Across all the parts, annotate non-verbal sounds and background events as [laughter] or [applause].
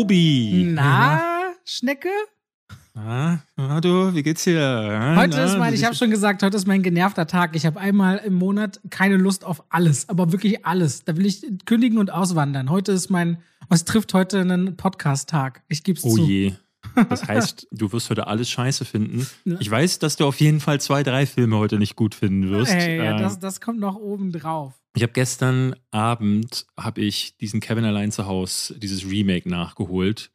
Tobi. Na, Schnecke? Ah, na du, wie geht's dir? Heute na, ist mein, ich habe schon gesagt, heute ist mein genervter Tag. Ich habe einmal im Monat keine Lust auf alles, aber wirklich alles. Da will ich kündigen und auswandern. Heute ist mein, was trifft heute einen Podcast-Tag? Ich geb's Oh zu. je. Das heißt, du wirst heute alles scheiße finden. Ich weiß, dass du auf jeden Fall zwei, drei Filme heute nicht gut finden wirst. Ey, ja, Äh, das, das kommt noch oben drauf. ich habe gestern Abend habe ich diesen Kevin allein zu Haus, dieses Remake nachgeholt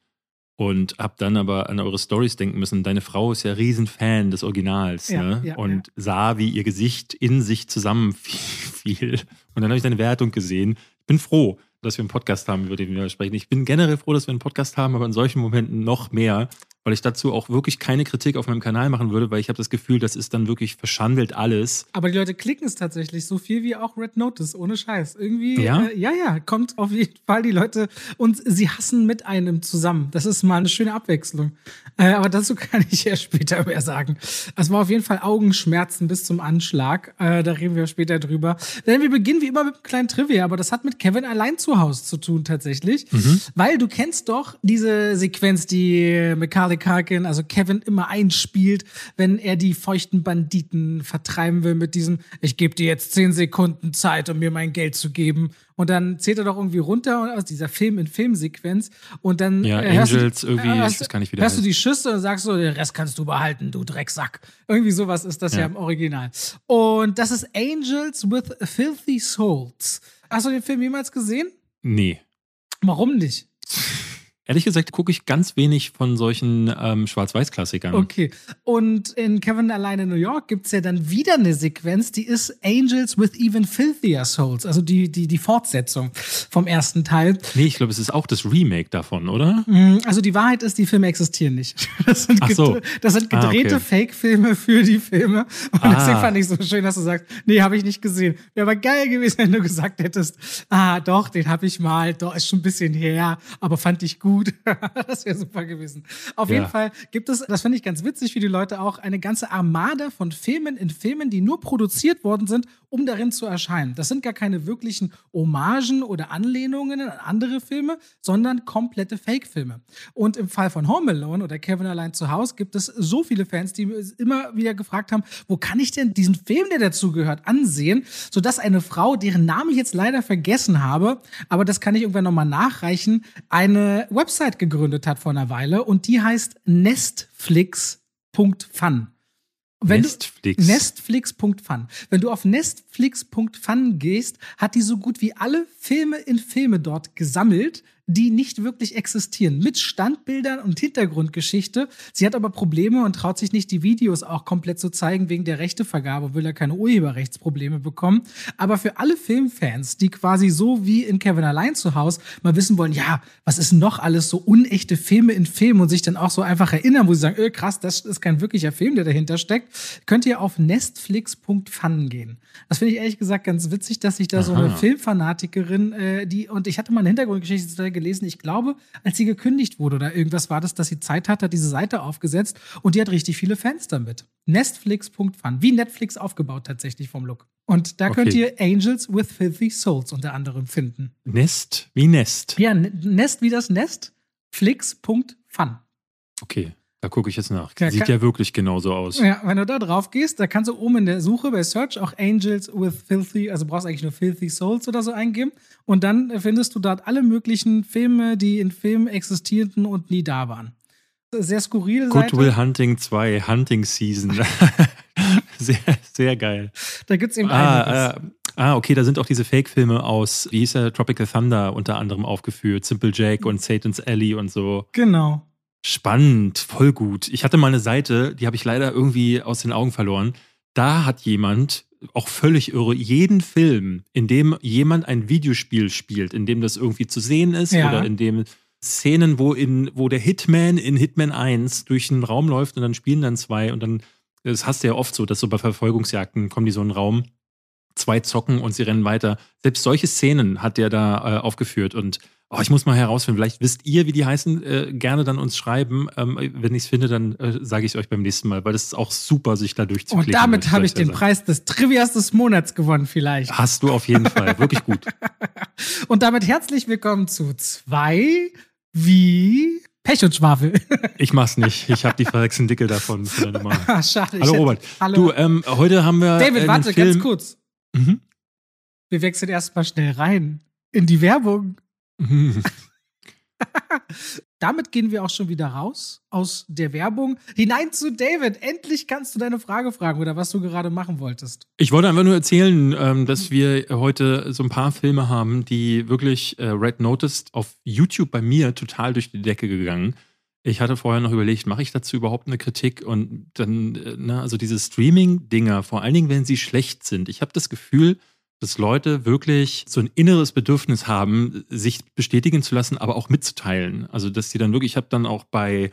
und habe dann aber an eure Stories denken müssen. Deine Frau ist ja Riesenfan des Originals Ja, ne? ja, und sah, wie ihr Gesicht in sich zusammenfiel. [laughs] Und dann habe ich deine Wertung gesehen. Ich bin froh, dass wir einen Podcast haben, über den wir sprechen. Ich bin generell froh, dass wir einen Podcast haben, aber in solchen Momenten noch mehr, weil ich dazu auch wirklich keine Kritik auf meinem Kanal machen würde, weil ich habe das Gefühl, das ist dann wirklich verschandelt alles. Aber die Leute klicken es tatsächlich so viel wie auch Red Notice, ohne Scheiß. Irgendwie, Ja? Äh, ja, ja, kommt auf jeden Fall die Leute und sie hassen mit einem zusammen. Das ist mal eine schöne Abwechslung. Äh, aber dazu [laughs] kann ich ja später mehr sagen. Es war auf jeden Fall Augenschmerzen bis zum Anschlag. Äh, da reden wir später drüber. Denn wir beginnen wie immer mit einem kleinen Trivia, aber das hat mit Kevin allein zu Hause zu tun tatsächlich. Weil du kennst doch diese Sequenz, die Macaulay Culkin, also Kevin immer einspielt, wenn er die feuchten Banditen vertreiben will mit diesem, ich gebe dir jetzt zehn Sekunden Zeit, um mir mein Geld zu geben. Und dann zählt er doch irgendwie runter aus dieser Film-in-Film-Sequenz und dann Ja, äh, hörst du- Angels irgendwie, ich hörst weiß du- gar nicht, wie du die Schüsse und sagst so, den Rest kannst du behalten, du Drecksack. Irgendwie sowas ist das ja, Ja. im Original. Und das ist Angels with Filthy Souls. Hast du den Film jemals gesehen? Nee. Warum nicht? [laughs] Ehrlich gesagt gucke ich ganz wenig von solchen ähm, Schwarz-Weiß-Klassikern. Okay. Und in Kevin alleine in New York gibt's ja dann wieder eine Sequenz, die ist Angels with even filthier souls, also die, die, die Fortsetzung vom ersten Teil. Nee, ich glaube, es ist auch das Remake davon, oder? Mm, Also die Wahrheit ist, die Filme existieren nicht. [laughs] Das sind, Ach so. das sind Ah, gedrehte okay. Fake-Filme für die Filme. Und Ah. deswegen fand ich so schön, dass du sagst, nee, habe ich nicht gesehen. Wäre aber geil gewesen, wenn du gesagt hättest, ah, doch, den habe ich mal, doch, ist schon ein bisschen her, aber fand ich gut. [laughs] das wäre super gewesen. Auf Ja. jeden Fall gibt es, das finde ich ganz witzig, wie die Leute auch eine ganze Armada von Filmen in Filmen, die nur produziert worden sind, um darin zu erscheinen. Das sind gar keine wirklichen Hommagen oder Anlehnungen an andere Filme, sondern komplette Fake-Filme. Und im Fall von Home Alone oder Kevin allein zu Hause gibt es so viele Fans, die immer wieder gefragt haben, wo kann ich denn diesen Film, der dazu gehört, ansehen, sodass eine Frau, deren Namen ich jetzt leider vergessen habe, aber das kann ich irgendwann nochmal nachreichen, eine Website gegründet hat vor einer Weile und die heißt nestflix.fun. Wenn Nestflix. Nestflix.fun. Wenn du auf nestflix.fun gehst, hat die so gut wie alle Filme in Filme dort gesammelt, die nicht wirklich existieren, mit Standbildern und Hintergrundgeschichte. Sie hat aber Probleme und traut sich nicht, die Videos auch komplett zu zeigen wegen der Rechtevergabe, will da keine Urheberrechtsprobleme bekommen. Aber für alle Filmfans, die quasi so wie in Kevin allein zu Hause mal wissen wollen, ja, was ist noch alles so unechte Filme in Filmen und sich dann auch so einfach erinnern, wo sie sagen, äh, krass, das ist kein wirklicher Film, der dahinter steckt, könnt ihr auf nestflix.fun gehen. Das finde ich ehrlich gesagt ganz witzig, dass sich da so eine Aha. Filmfanatikerin, äh, die, und ich hatte mal eine Hintergrundgeschichte zu der gelesen, ich glaube, als sie gekündigt wurde oder irgendwas war das, dass sie Zeit hat, hat diese Seite aufgesetzt und die hat richtig viele Fans damit. Nestflix.fun, wie Netflix aufgebaut tatsächlich vom Look. Und da könnt Okay. ihr Angels with Filthy Souls unter anderem finden. Nest wie Nest. Ja, Nest wie das Nest, flix.fun. Okay, da gucke ich jetzt nach. Ja, Sieht kann- ja wirklich genauso aus. Ja, wenn du da drauf gehst, da kannst du oben in der Suche bei Search auch Angels with Filthy, also brauchst eigentlich nur Filthy Souls oder so eingeben. Und dann findest du dort alle möglichen Filme, die in Filmen existierten und nie da waren. Sehr skurrile Good Seite. Will Hunting 2, Hunting Season. [laughs] sehr, sehr geil. Da gibt's eben einiges. Ah, äh, ah, okay, da sind auch diese Fake-Filme aus, wie hieß der, Tropical Thunder unter anderem aufgeführt. Simple Jack und Satan's Alley und so. Genau. Spannend, voll gut. Ich hatte mal eine Seite, die habe ich leider irgendwie aus den Augen verloren. Da hat jemand, auch völlig irre, jeden Film, in dem jemand ein Videospiel spielt, in dem das irgendwie zu sehen ist Ja. oder in dem Szenen, wo, in, wo der Hitman in Hitman 1 durch einen Raum läuft und dann spielen dann zwei und dann, das hast du ja oft so, dass so bei Verfolgungsjagden kommen die so in einen Raum, zwei zocken und sie rennen weiter. Selbst solche Szenen hat der da äh, aufgeführt und oh, ich muss mal herausfinden, vielleicht wisst ihr, wie die heißen, äh, gerne dann uns schreiben. Ähm, wenn ich es finde, dann äh, sage ich es euch beim nächsten Mal, weil das ist auch super, sich da durchzuklicken. Und damit habe ich den sagen. Preis des Trivias des Monats gewonnen, vielleicht. Hast du auf jeden Fall, wirklich gut. [laughs] Und damit herzlich willkommen zu zwei wie Pech und Schwafel. [laughs] Ich mach's nicht. Ich habe die verwechselten Dickel davon. [laughs] Ah, Schade. Hallo Robert. Hallo. Du, ähm, heute haben wir. David, warte, Film. ganz kurz. Mhm. Wir wechseln erstmal schnell rein in die Werbung. [laughs] Damit gehen wir auch schon wieder raus aus der Werbung hinein zu David. Endlich kannst du deine Frage fragen oder was du gerade machen wolltest. Ich wollte einfach nur erzählen, ähm, dass wir heute so ein paar Filme haben, die wirklich äh, Red Noticed auf YouTube bei mir total durch die Decke gegangen. Ich hatte vorher noch überlegt, mache ich dazu überhaupt eine Kritik? Und dann, äh, also diese Streaming-Dinger, vor allen Dingen, wenn sie schlecht sind. Ich habe das Gefühl, dass Leute wirklich so ein inneres Bedürfnis haben, sich bestätigen zu lassen, aber auch mitzuteilen. Also, dass die dann wirklich, ich habe dann auch bei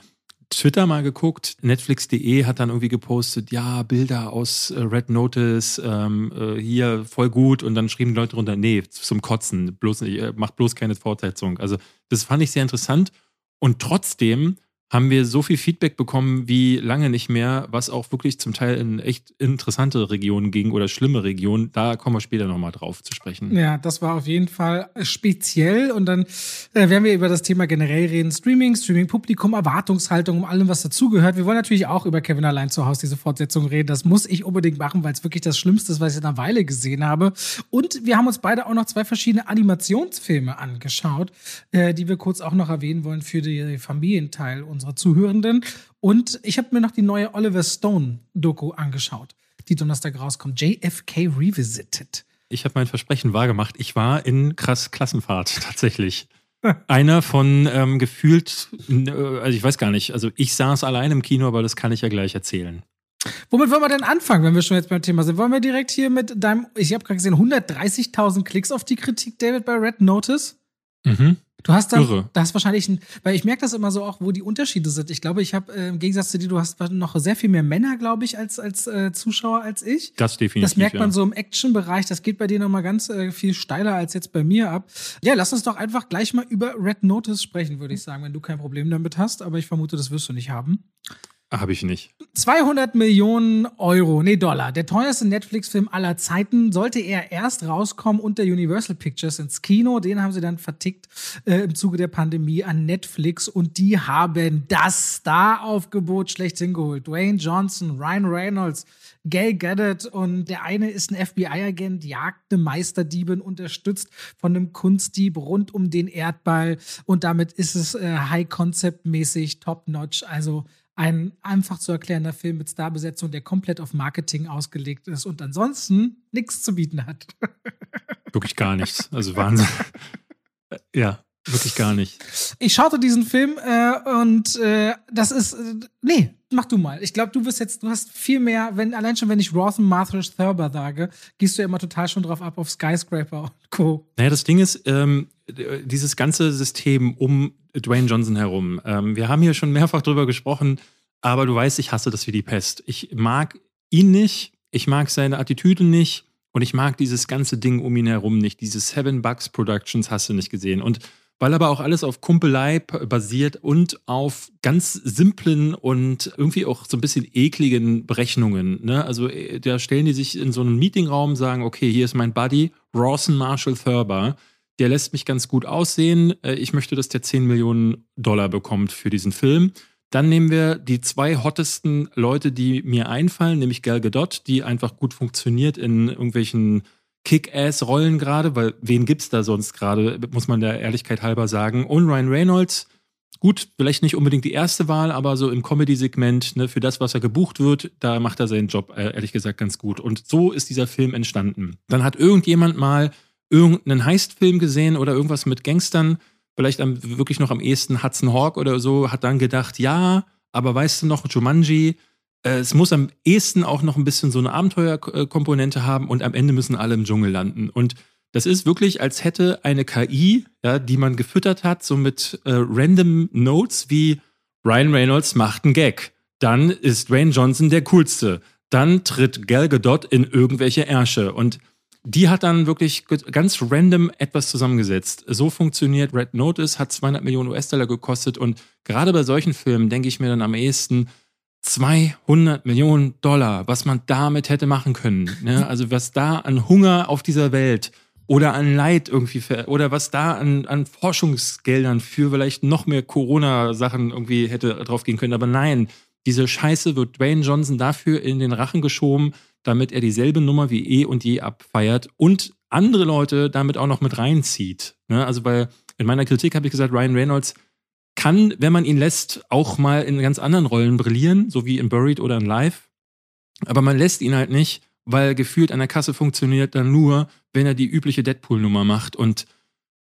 Twitter mal geguckt, Netflix.de hat dann irgendwie gepostet, ja, Bilder aus äh, Red Notice, ähm, äh, hier voll gut und dann schrieben die Leute drunter, nee, zum Kotzen, bloß, äh, macht bloß keine Fortsetzung. Also, das fand ich sehr interessant und trotzdem haben wir so viel Feedback bekommen wie lange nicht mehr, was auch wirklich zum Teil in echt interessante Regionen ging oder schlimme Regionen. Da kommen wir später nochmal drauf zu sprechen. Ja, das war auf jeden Fall speziell. Und dann äh, werden wir über das Thema generell reden. Streaming, Streaming-Publikum, Erwartungshaltung, um allem, was dazugehört. Wir wollen natürlich auch über Kevin allein zu Hause, diese Fortsetzung reden. Das muss ich unbedingt machen, weil es wirklich das Schlimmste ist, was ich in einer Weile gesehen habe. Und wir haben uns beide auch noch zwei verschiedene Animationsfilme angeschaut, äh, die wir kurz auch noch erwähnen wollen für den Familienteil unserer Zuhörenden. Und ich habe mir noch die neue Oliver Stone-Doku angeschaut, die Donnerstag rauskommt. JFK Revisited. Ich habe mein Versprechen wahrgemacht. Ich war in krass Klassenfahrt [laughs] tatsächlich. Einer von ähm, gefühlt, äh, also ich weiß gar nicht, also ich saß allein im Kino, aber das kann ich ja gleich erzählen. Womit wollen wir denn anfangen, wenn wir schon jetzt beim Thema sind? Wollen wir direkt hier mit deinem, ich habe gerade gesehen, 130.000 Klicks auf die Kritik, David, bei Red Notice? Mhm. Du hast dann, Irre. das ist wahrscheinlich ein, weil ich merke das immer so auch, wo die Unterschiede sind. Ich glaube, ich habe äh, im Gegensatz zu dir, du hast noch sehr viel mehr Männer, glaube ich, als als äh, Zuschauer als ich. Das definitiv. Das merkt man ja. so im Action-Bereich. Das geht bei dir noch mal ganz äh, viel steiler als jetzt bei mir ab. Ja, lass uns doch einfach gleich mal über Red Notice sprechen, würde ich sagen, wenn du kein Problem damit hast. Aber ich vermute, das wirst du nicht haben. Habe ich nicht. 200 Millionen Euro, nee, Dollar. Der teuerste Netflix-Film aller Zeiten sollte er erst rauskommen unter Universal Pictures ins Kino. Den haben sie dann vertickt äh, im Zuge der Pandemie an Netflix und die haben das Star-Aufgebot schlechthin geholt. Dwayne Johnson, Ryan Reynolds, Gail Gadot und der eine ist ein FBI-Agent, jagt eine Meisterdiebin, unterstützt von einem Kunstdieb rund um den Erdball und damit ist es äh, High-Concept-mäßig, top-notch, also ein einfach zu erklärender Film mit Starbesetzung, der komplett auf Marketing ausgelegt ist und ansonsten nichts zu bieten hat. Wirklich gar nichts. Also Wahnsinn. [laughs] ja, wirklich gar nicht. Ich schaute diesen Film äh, und äh, das ist äh, nee, mach du mal. Ich glaube, du bist jetzt, du hast viel mehr, wenn allein schon wenn ich Rothen Marthrish Thurber sage, gehst du ja immer total schon drauf ab auf Skyscraper und Co. Naja, das Ding ist, ähm, dieses ganze System um Dwayne Johnson herum. Ähm, wir haben hier schon mehrfach drüber gesprochen, aber du weißt, ich hasse das wie die Pest. Ich mag ihn nicht, ich mag seine Attitüde nicht und ich mag dieses ganze Ding um ihn herum nicht. Diese Seven Bucks Productions hast du nicht gesehen. Und weil aber auch alles auf Kumpelei basiert und auf ganz simplen und irgendwie auch so ein bisschen ekligen Berechnungen. Ne? Also äh, da stellen die sich in so einen Meetingraum, sagen, okay, hier ist mein Buddy, Rawson Marshall Thurber. Der lässt mich ganz gut aussehen. Äh, Ich möchte, dass der 10 Millionen Dollar bekommt für diesen Film. Dann nehmen wir die zwei hottesten Leute, die mir einfallen, nämlich Gal Gadot, die einfach gut funktioniert in irgendwelchen Kick-Ass-Rollen gerade, weil wen gibt's da sonst gerade, muss man der Ehrlichkeit halber sagen. Und Ryan Reynolds, gut, vielleicht nicht unbedingt die erste Wahl, aber so im Comedy-Segment, ne, für das, was er gebucht wird, da macht er seinen Job, äh, ehrlich gesagt, ganz gut. Und so ist dieser Film entstanden. Dann hat irgendjemand mal irgendeinen Heist-Film gesehen oder irgendwas mit Gangstern, vielleicht am, wirklich noch am ehesten Hudson Hawk oder so, hat dann gedacht, ja, aber weißt du noch, Jumanji, es muss am ehesten auch noch ein bisschen so eine Abenteuerkomponente haben und am Ende müssen alle im Dschungel landen. Und das ist wirklich, als hätte eine KI, ja, die man gefüttert hat, so mit äh, random Notes wie Ryan Reynolds macht einen Gag. Dann ist Dwayne Johnson der coolste. Dann tritt Gal Gadot in irgendwelche Ärsche. Und die hat dann wirklich ganz random etwas zusammengesetzt. So funktioniert Red Notice, hat 200 Millionen US-Dollar gekostet. Und gerade bei solchen Filmen denke ich mir dann am ehesten, 200 Millionen Dollar, was man damit hätte machen können. Ne? Also was da an Hunger auf dieser Welt oder an Leid irgendwie oder was da an, an Forschungsgeldern für vielleicht noch mehr Corona-Sachen irgendwie hätte drauf gehen können. Aber nein, diese Scheiße wird Dwayne Johnson dafür in den Rachen geschoben, damit er dieselbe Nummer wie eh und je abfeiert und andere Leute damit auch noch mit reinzieht. Ne? Also bei, in meiner Kritik habe ich gesagt, Ryan Reynolds kann, wenn man ihn lässt, auch mal in ganz anderen Rollen brillieren, so wie in Buried oder in Live. Aber man lässt ihn halt nicht, weil gefühlt an der Kasse funktioniert dann nur, wenn er die übliche Deadpool-Nummer macht und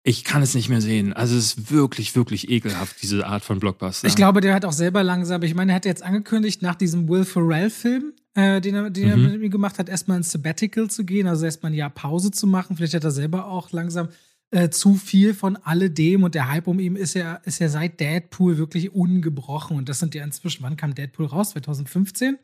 ich kann es nicht mehr sehen. Also es ist wirklich, wirklich ekelhaft, diese Art von Blockbuster. Ich glaube, der hat auch selber langsam, ich meine, er hat jetzt angekündigt, nach diesem Will Ferrell-Film, äh, den, er, den mhm. er mit mir gemacht hat, erstmal ins Sabbatical zu gehen, also erstmal ein Jahr Pause zu machen. Vielleicht hat er selber auch langsam äh, zu viel von alledem und der Hype um ihn ist ja, ist ja seit Deadpool wirklich ungebrochen. Und das sind ja inzwischen, wann kam Deadpool raus? 2015?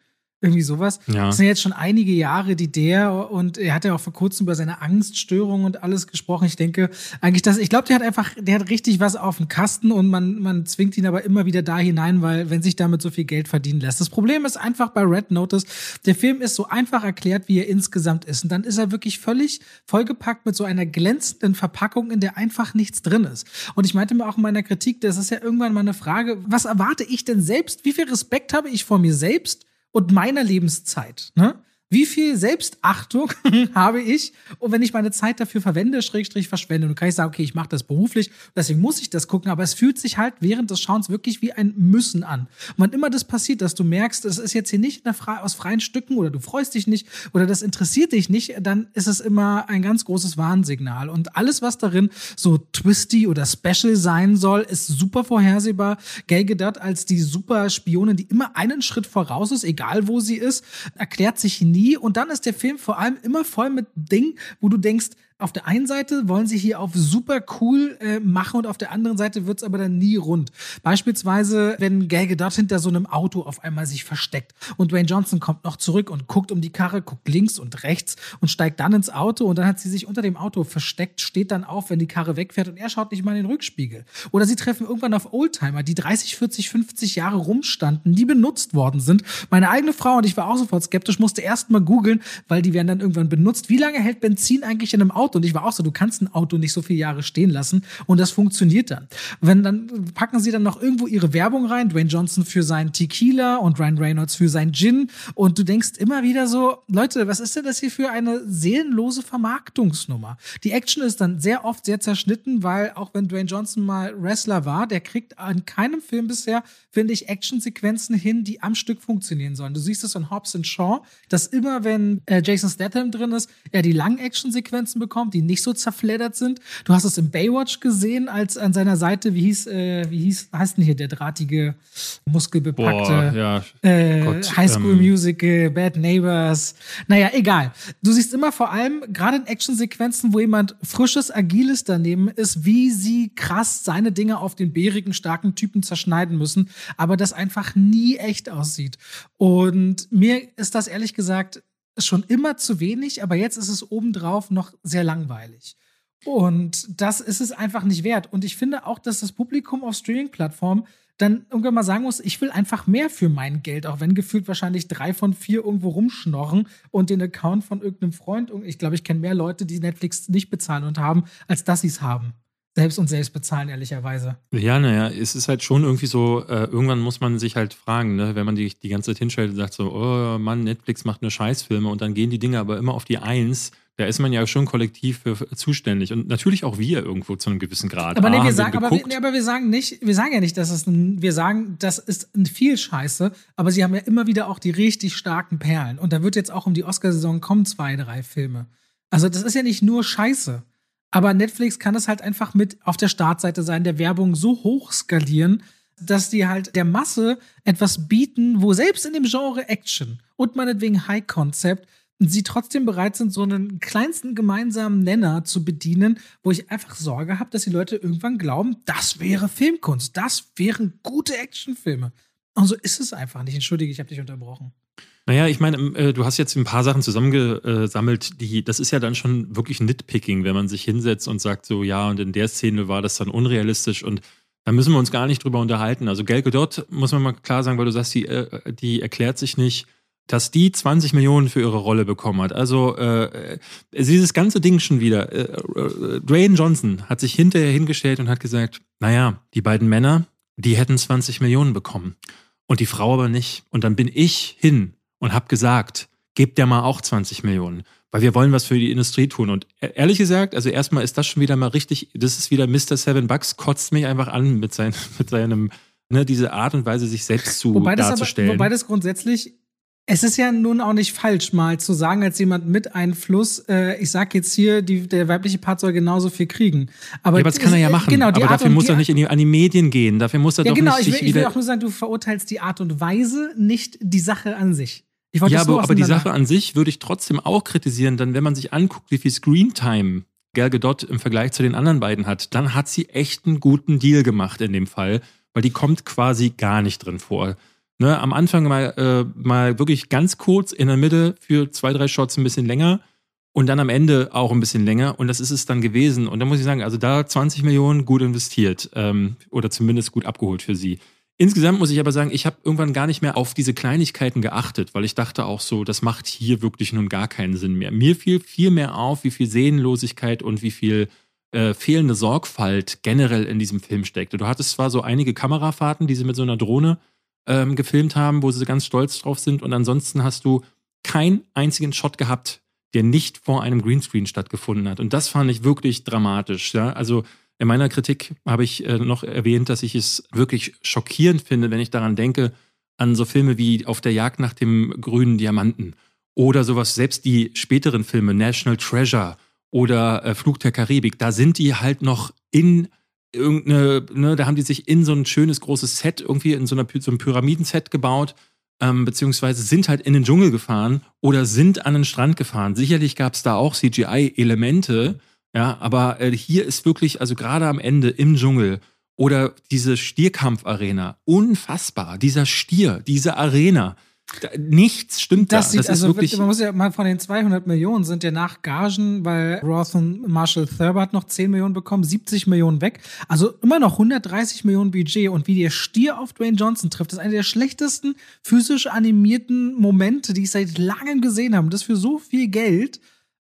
Irgendwie sowas. Ja. Das sind jetzt schon einige Jahre, die der und er hat ja auch vor kurzem über seine Angststörung und alles gesprochen. Ich denke eigentlich, dass ich glaube, der hat einfach, der hat richtig was auf dem Kasten und man man zwingt ihn aber immer wieder da hinein, weil wenn sich damit so viel Geld verdienen lässt. Das Problem ist einfach bei Red Notice, der Film ist so einfach erklärt, wie er insgesamt ist und dann ist er wirklich völlig vollgepackt mit so einer glänzenden Verpackung, in der einfach nichts drin ist. Und ich meinte mir auch in meiner Kritik, das ist ja irgendwann mal eine Frage, was erwarte ich denn selbst? Wie viel Respekt habe ich vor mir selbst? Und meiner Lebenszeit. Ne? Wie viel Selbstachtung [laughs] habe ich, und wenn ich meine Zeit dafür verwende, Schrägstrich verschwende? Dann kann ich sagen, okay, ich mache das beruflich, deswegen muss ich das gucken, aber es fühlt sich halt während des Schauens wirklich wie ein Müssen an. Und wann immer das passiert, dass du merkst, es ist jetzt hier nicht aus freien Stücken oder du freust dich nicht oder das interessiert dich nicht, dann ist es immer ein ganz großes Warnsignal. Und alles, was darin so twisty oder special sein soll, ist super vorhersehbar. Gal Gadot als die super Spionin, die immer einen Schritt voraus ist, egal wo sie ist, erklärt sich nie nie. Und dann ist der Film vor allem immer voll mit Dingen, wo du denkst, auf der einen Seite wollen sie hier auf super cool äh, machen und auf der anderen Seite wird's aber dann nie rund. Beispielsweise, wenn Gal Gadot hinter so einem Auto auf einmal sich versteckt und Dwayne Johnson kommt noch zurück und guckt um die Karre, guckt links und rechts und steigt dann ins Auto und dann hat sie sich unter dem Auto versteckt, steht dann auf, wenn die Karre wegfährt und er schaut nicht mal in den Rückspiegel. Oder sie treffen irgendwann auf Oldtimer, die 30, 40, 50 Jahre rumstanden, die benutzt worden sind. Meine eigene Frau und ich war auch sofort skeptisch, musste erst mal googeln, weil die werden dann irgendwann benutzt. Wie lange hält Benzin eigentlich in einem Auto? Auto. Und ich war auch so, du kannst ein Auto nicht so viele Jahre stehen lassen und das funktioniert dann. Wenn dann packen sie dann noch irgendwo ihre Werbung rein, Dwayne Johnson für seinen Tequila und Ryan Reynolds für sein Gin und du denkst immer wieder so, Leute, was ist denn das hier für eine seelenlose Vermarktungsnummer? Die Action ist dann sehr oft sehr zerschnitten, weil auch wenn Dwayne Johnson mal Wrestler war, der kriegt in keinem Film bisher, finde ich, Actionsequenzen hin, die am Stück funktionieren sollen. Du siehst es in Hobbs Shaw, dass immer, wenn äh, Jason Statham drin ist, er die langen Actionsequenzen bekommt bekommt, die nicht so zerfleddert sind. Du hast es im Baywatch gesehen, als an seiner Seite, wie hieß, äh, wie hieß, heißt denn hier der drahtige, muskelbepackte Boah, ja. äh, High School ähm. Musical, Bad Neighbors. Naja, egal. Du siehst immer vor allem, gerade in Actionsequenzen, wo jemand frisches, agiles daneben ist, wie sie krass seine Dinge auf den bärigen, starken Typen zerschneiden müssen, aber das einfach nie echt aussieht. Und mir ist das ehrlich gesagt schon immer zu wenig, aber jetzt ist es obendrauf noch sehr langweilig. Und das ist es einfach nicht wert. Und ich finde auch, dass das Publikum auf Streaming-Plattformen dann irgendwann mal sagen muss, ich will einfach mehr für mein Geld, auch wenn gefühlt wahrscheinlich drei von vier irgendwo rumschnorren und den Account von irgendeinem Freund, ich glaube, ich kenne mehr Leute, die Netflix nicht bezahlen und haben, als dass sie es haben selbst und selbst bezahlen, ehrlicherweise. Ja, naja, es ist halt schon irgendwie so, äh, irgendwann muss man sich halt fragen, ne, wenn man die, die ganze Zeit hinstellt und sagt so, oh Mann, Netflix macht nur Scheißfilme und dann gehen die Dinge aber immer auf die Eins, da ist man ja schon kollektiv für, zuständig und natürlich auch wir irgendwo zu einem gewissen Grad. Aber, nee, wir sagen, aber, wir, nee, aber wir sagen nicht, wir sagen ja nicht, dass es ein, wir sagen, das ist ein viel Scheiße, aber sie haben ja immer wieder auch die richtig starken Perlen und da wird jetzt auch um die Oscarsaison kommen zwei, drei Filme. Also das ist ja nicht nur Scheiße. Aber Netflix kann es halt einfach mit auf der Startseite sein, der Werbung so hoch skalieren, dass die halt der Masse etwas bieten, wo selbst in dem Genre Action und meinetwegen High Concept sie trotzdem bereit sind, so einen kleinsten gemeinsamen Nenner zu bedienen, wo ich einfach Sorge habe, dass die Leute irgendwann glauben, das wäre Filmkunst, das wären gute Actionfilme. Und so ist es einfach nicht. Entschuldige, ich habe dich unterbrochen. Naja, ich meine, äh, du hast jetzt ein paar Sachen zusammengesammelt, die, das ist ja dann schon wirklich Nitpicking, wenn man sich hinsetzt und sagt so, ja, und in der Szene war das dann unrealistisch und da müssen wir uns gar nicht drüber unterhalten. Also Gal Gadot, muss man mal klar sagen, weil du sagst, die, äh, die erklärt sich nicht. dass die 20 Millionen für ihre Rolle bekommen hat. Also äh, dieses ganze Ding schon wieder. Äh, Dwayne Johnson hat sich hinterher hingestellt und hat gesagt, naja, die beiden Männer, die hätten 20 Millionen bekommen und die Frau aber nicht. Und dann bin ich hin und habe gesagt, gebt der mal auch 20 Millionen, weil wir wollen was für die Industrie tun. Und e-, ehrlich gesagt, also erstmal ist das schon wieder mal richtig, das ist wieder Mr. Seven Bucks, kotzt mich einfach an mit, sein, [laughs] mit seinem, ne, diese Art und Weise, sich selbst zu wobei darzustellen. Das aber, wobei das grundsätzlich es ist ja nun auch nicht falsch, mal zu sagen, als jemand mit Einfluss, äh, ich sag jetzt hier, die, der weibliche Part soll genauso viel kriegen. Aber, ja, aber das kann er ja machen. Genau, aber Art dafür muss er nicht in die, an die Medien gehen. Dafür muss er ja, doch genau, nicht ich sich wieder... ich will auch nur sagen, du verurteilst die Art und Weise, nicht die Sache an sich. ja, aber, aber die Sache an sich würde ich trotzdem auch kritisieren, denn wenn man sich anguckt, wie viel Screentime Gal Gadot im Vergleich zu den anderen beiden hat, dann hat sie echt einen guten Deal gemacht in dem Fall, weil die kommt quasi gar nicht drin vor. Ne, am Anfang mal, äh, mal wirklich ganz kurz, in der Mitte für zwei, drei Shots ein bisschen länger und dann am Ende auch ein bisschen länger. Und das ist es dann gewesen. Und da muss ich sagen, also da 20 Millionen gut investiert ähm, oder zumindest gut abgeholt für sie. Insgesamt muss ich aber sagen, ich habe irgendwann gar nicht mehr auf diese Kleinigkeiten geachtet, weil ich dachte auch so, das macht hier wirklich nun gar keinen Sinn mehr. Mir fiel viel mehr auf, wie viel Sehnenlosigkeit und wie viel äh, fehlende Sorgfalt generell in diesem Film steckte. Du hattest zwar so einige Kamerafahrten, die sie mit so einer Drohne ähm, gefilmt haben, wo sie ganz stolz drauf sind. Und ansonsten hast du keinen einzigen Shot gehabt, der nicht vor einem Greenscreen stattgefunden hat. Und das fand ich wirklich dramatisch. Ja? Also in meiner Kritik habe ich äh, noch erwähnt, dass ich es wirklich schockierend finde, wenn ich daran denke, an so Filme wie Auf der Jagd nach dem grünen Diamanten oder sowas, selbst die späteren Filme, National Treasure oder äh, Flug der Karibik, da sind die halt noch in irgendeine, ne, da haben die sich in so ein schönes großes Set irgendwie in so, einer, so einem Pyramidenset gebaut, ähm, beziehungsweise sind halt in den Dschungel gefahren oder sind an den Strand gefahren. Sicherlich gab es da auch CGI-Elemente, ja, aber äh, hier ist wirklich, also gerade am Ende im Dschungel oder diese Stierkampfarena, unfassbar, dieser Stier, diese Arena, Nichts stimmt das da. Sieht, das also wirklich man muss ja mal von den 200 Millionen sind ja nach Gagen, weil Roth und Marshall Thurber hat noch 10 Millionen bekommen, 70 Millionen weg. Also immer noch 130 Millionen Budget und wie der Stier auf Dwayne Johnson trifft, ist einer der schlechtesten physisch animierten Momente, die ich seit langem gesehen habe. Das für so viel Geld.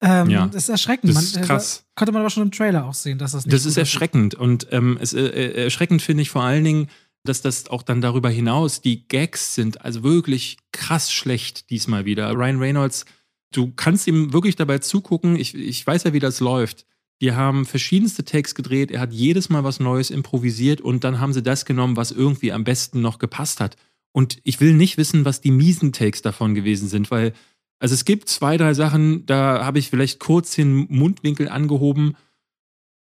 Ähm, ja, das ist erschreckend. Das ist man, krass. Konnte man aber schon im Trailer auch sehen, dass das nicht Das ist erschreckend. Ist. Und ähm, es, äh, äh, erschreckend finde ich vor allen Dingen, dass das auch dann darüber hinaus, die Gags sind also wirklich krass schlecht diesmal wieder. Ryan Reynolds, du kannst ihm wirklich dabei zugucken. Ich, ich weiß ja, wie das läuft. Die haben verschiedenste Takes gedreht. Er hat jedes Mal was Neues improvisiert und dann haben sie das genommen, was irgendwie am besten noch gepasst hat. Und ich will nicht wissen, was die miesen Takes davon gewesen sind, weil also es gibt zwei, drei Sachen, da habe ich vielleicht kurz den Mundwinkel angehoben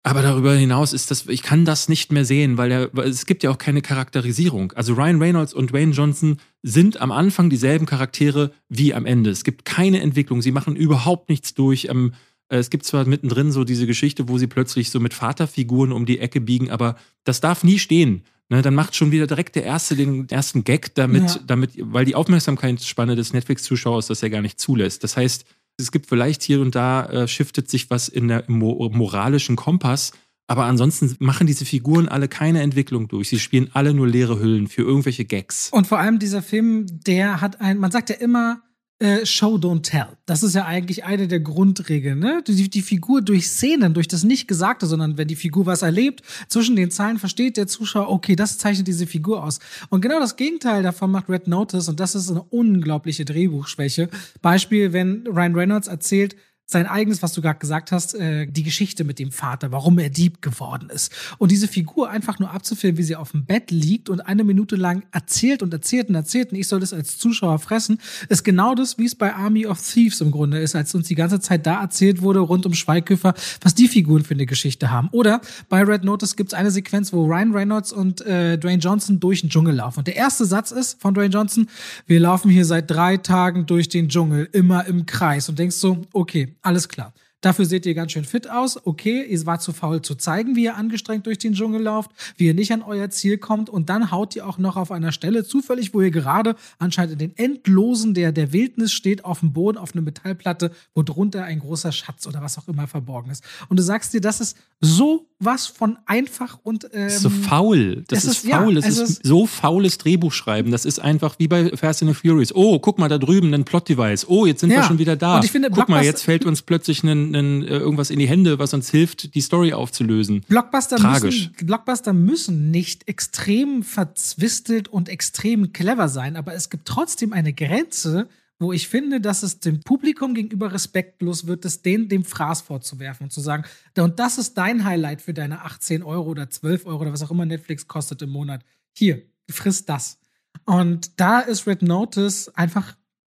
aber darüber hinaus ist das, ich kann das nicht mehr sehen, weil, er, weil es gibt ja auch keine Charakterisierung. Also Ryan Reynolds und Dwayne Johnson sind am Anfang dieselben Charaktere wie am Ende. Es gibt keine Entwicklung, sie machen überhaupt nichts durch. Ähm, es gibt zwar mittendrin so diese Geschichte, wo sie plötzlich so mit Vaterfiguren um die Ecke biegen, aber das darf nie stehen. Ne, dann macht schon wieder direkt der Erste den ersten Gag damit, ja. damit weil die Aufmerksamkeitsspanne des Netflix-Zuschauers das ja gar nicht zulässt. Das heißt, es gibt vielleicht hier und da äh, shiftet sich was in der, im moralischen Kompass, aber ansonsten machen diese Figuren alle keine Entwicklung durch. Sie spielen alle nur leere Hüllen für irgendwelche Gags. Und vor allem dieser Film, der hat ein, man sagt ja immer, äh, Show, don't tell. Das ist ja eigentlich eine der Grundregeln. Ne? Die, die Figur durch Szenen, durch das Nicht-Gesagte, sondern wenn die Figur was erlebt, zwischen den Zeilen versteht der Zuschauer, okay, das zeichnet diese Figur aus. Und genau das Gegenteil davon macht Red Notice und das ist eine unglaubliche Drehbuchschwäche. Beispiel, wenn Ryan Reynolds erzählt, sein eigenes, was du gerade gesagt hast, äh, die Geschichte mit dem Vater, warum er Dieb geworden ist. Und diese Figur einfach nur abzufilmen, wie sie auf dem Bett liegt und eine Minute lang erzählt und erzählt und erzählt und ich soll das als Zuschauer fressen, ist genau das, wie es bei Army of Thieves im Grunde ist, als uns die ganze Zeit da erzählt wurde rund um Schweighöfer, was die Figuren für eine Geschichte haben. Oder bei Red Notice gibt es eine Sequenz, wo Ryan Reynolds und äh, Dwayne Johnson durch den Dschungel laufen. Und der erste Satz ist von Dwayne Johnson, wir laufen hier seit drei Tagen durch den Dschungel, immer im Kreis. Und denkst so, okay, alles klar. Dafür seht ihr ganz schön fit aus. Okay, ihr wart zu faul zu zeigen, wie ihr angestrengt durch den Dschungel lauft, wie ihr nicht an euer Ziel kommt. Und dann haut ihr auch noch auf einer Stelle zufällig, wo ihr gerade anscheinend in den Endlosen der, der Wildnis steht, auf dem Boden, auf einer Metallplatte, wo drunter ein großer Schatz oder was auch immer verborgen ist. Und du sagst dir, das ist so was von einfach und. Ähm, das ist so faul. Das ist, ist, faul. Ja, das ist so faules Drehbuchschreiben. Das ist einfach wie bei Fast and the Furious. Oh, guck mal da drüben, ein Plot-Device. Oh, jetzt sind ja. wir schon wieder da. Und ich finde, guck mal, jetzt fällt uns plötzlich ein, ein, äh, irgendwas in die Hände, was uns hilft, die Story aufzulösen. Blockbuster Tragisch. Müssen, Blockbuster müssen nicht extrem verzwistelt und extrem clever sein, aber es gibt trotzdem eine Grenze, wo ich finde, dass es dem Publikum gegenüber respektlos wird, es denen dem Fraß vorzuwerfen und zu sagen, und das ist dein Highlight für deine 18 Euro oder 12 Euro oder was auch immer Netflix kostet im Monat. Hier, frisst das. Und da ist Red Notice einfach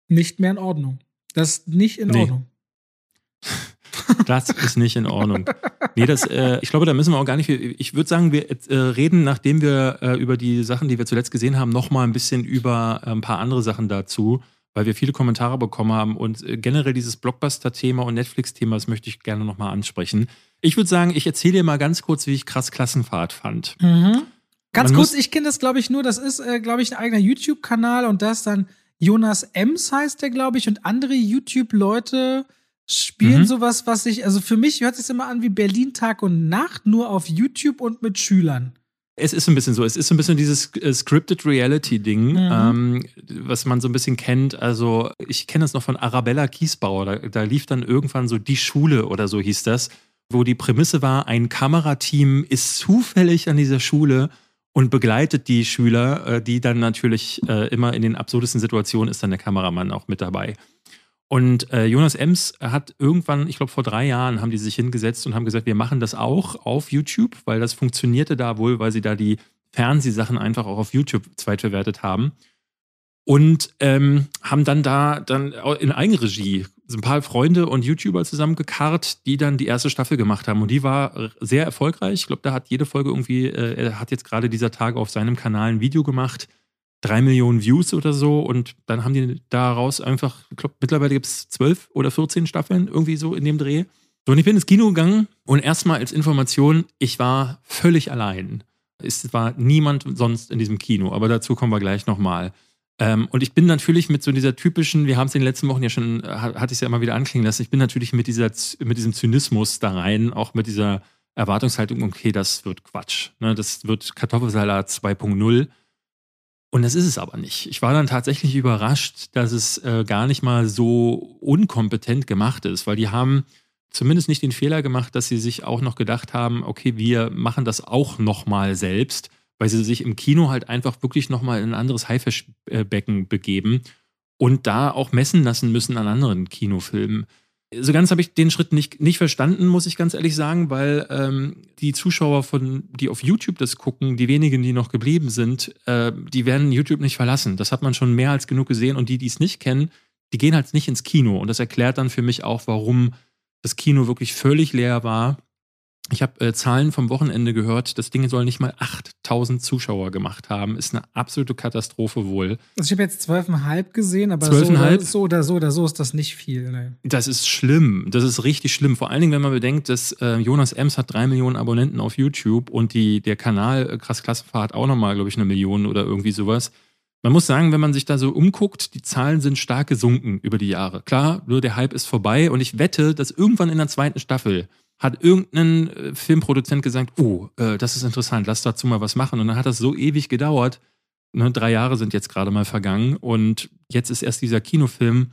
nicht mehr in Ordnung. Das ist nicht in nee. Ordnung. [laughs] Das ist nicht in Ordnung. Nee, das, äh, ich glaube, da müssen wir auch gar nicht. Ich würde sagen, wir äh, reden, nachdem wir äh, über die Sachen, die wir zuletzt gesehen haben, noch mal ein bisschen über äh, ein paar andere Sachen dazu weil wir viele Kommentare bekommen haben und äh, generell dieses Blockbuster-Thema und Netflix-Thema, das möchte ich gerne nochmal ansprechen. Ich würde sagen, ich erzähle dir mal ganz kurz, wie ich krass Klassenfahrt fand. Mhm. Ganz Man kurz, ich kenne das, glaube ich, nur, das ist, äh, glaube ich, ein eigener YouTube-Kanal und das dann Jonas Ems heißt der, glaube ich, und andere YouTube-Leute spielen mhm. sowas, was ich, also für mich hört es sich immer an wie Berlin Tag und Nacht, nur auf YouTube und mit Schülern. Es ist ein bisschen so. Es ist ein bisschen dieses äh, Scripted Reality-Ding, mhm. ähm, was man so ein bisschen kennt. Also, ich kenne das noch von Arabella Kiesbauer. Da, da, lief dann irgendwann so Die Schule oder so hieß das, wo die Prämisse war: ein Kamerateam ist zufällig an dieser Schule und begleitet die Schüler, äh, die dann natürlich äh, immer in den absurdesten Situationen ist dann der Kameramann auch mit dabei. Und äh, Jonas Ems hat irgendwann, ich glaube vor drei Jahren, haben die sich hingesetzt und haben gesagt, wir machen das auch auf YouTube, weil das funktionierte da wohl, weil sie da die Fernsehsachen einfach auch auf YouTube zweitverwertet haben. Und ähm, haben dann da dann in Eigenregie ein paar Freunde und YouTuber zusammengekarrt, die dann die erste Staffel gemacht haben. Und die war sehr erfolgreich. Ich glaube, da hat jede Folge irgendwie, äh, er hat jetzt gerade dieser Tage auf seinem Kanal ein Video gemacht drei Millionen Views oder so und dann haben die daraus einfach, ich glaube, mittlerweile gibt es zwölf oder 14 Staffeln irgendwie so in dem Dreh. So, und ich bin ins Kino gegangen und erstmal als Information, ich war völlig allein. Es war niemand sonst in diesem Kino, aber dazu kommen wir gleich nochmal. Ähm, und ich bin natürlich mit so dieser typischen, wir haben es in den letzten Wochen ja schon, hatte ich es ja immer wieder anklingen lassen, ich bin natürlich mit, dieser, mit diesem Zynismus da rein, auch mit dieser Erwartungshaltung, okay, das wird Quatsch. Ne? Das wird Kartoffelsalat 2.0 und das ist es aber nicht. Ich war dann tatsächlich überrascht, dass es äh, gar nicht mal so unkompetent gemacht ist, weil die haben zumindest nicht den Fehler gemacht, dass sie sich auch noch gedacht haben, okay, wir machen das auch nochmal selbst, weil sie sich im Kino halt einfach wirklich nochmal in ein anderes Haifischbecken begeben und da auch messen lassen müssen an anderen Kinofilmen so ganz habe ich den Schritt nicht, nicht verstanden, muss ich ganz ehrlich sagen, weil ähm, die Zuschauer von, die auf YouTube das gucken, die wenigen, die noch geblieben sind, äh, die werden YouTube nicht verlassen. Das hat man schon mehr als genug gesehen und die, die es nicht kennen, die gehen halt nicht ins Kino. Und das erklärt dann für mich auch, warum das Kino wirklich völlig leer war ich habe äh, Zahlen vom Wochenende gehört, das Ding soll nicht mal 8000 Zuschauer gemacht haben. Ist eine absolute Katastrophe wohl. Also ich habe jetzt 12,5 gesehen, aber 12 so, oder, so, oder, so oder so ist das nicht viel. Ne? Das ist schlimm. Das ist richtig schlimm. Vor allen Dingen, wenn man bedenkt, dass äh, Jonas Ems hat drei Millionen Abonnenten auf YouTube und die, der Kanal äh, Krass Klassenfahrt auch nochmal, glaube ich, eine Million oder irgendwie sowas. Man muss sagen, wenn man sich da so umguckt, die Zahlen sind stark gesunken über die Jahre. Klar, nur der Hype ist vorbei und ich wette, dass irgendwann in der zweiten Staffel hat irgendein äh, Filmproduzent gesagt, oh, äh, das ist interessant, lass dazu mal was machen. Und dann hat das so ewig gedauert. Ne, drei Jahre sind jetzt gerade mal vergangen und jetzt ist erst dieser Kinofilm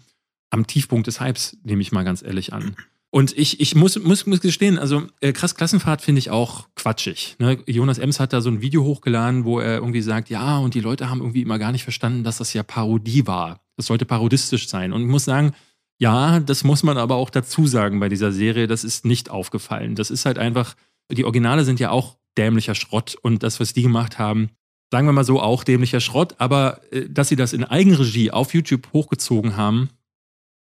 am Tiefpunkt des Hypes, nehme ich mal ganz ehrlich an. Und ich, ich muss, muss, muss gestehen, also äh, krass Klassenfahrt finde ich auch quatschig. Ne? Jonas Ems hat da so ein Video hochgeladen, wo er irgendwie sagt, ja, und die Leute haben irgendwie immer gar nicht verstanden, dass das ja Parodie war. Das sollte parodistisch sein. Und ich muss sagen, ja, das muss man aber auch dazu sagen bei dieser Serie. Das ist nicht aufgefallen. Das ist halt einfach, die Originale sind ja auch dämlicher Schrott und das, was die gemacht haben, sagen wir mal so, auch dämlicher Schrott. Aber äh, dass sie das in Eigenregie auf YouTube hochgezogen haben,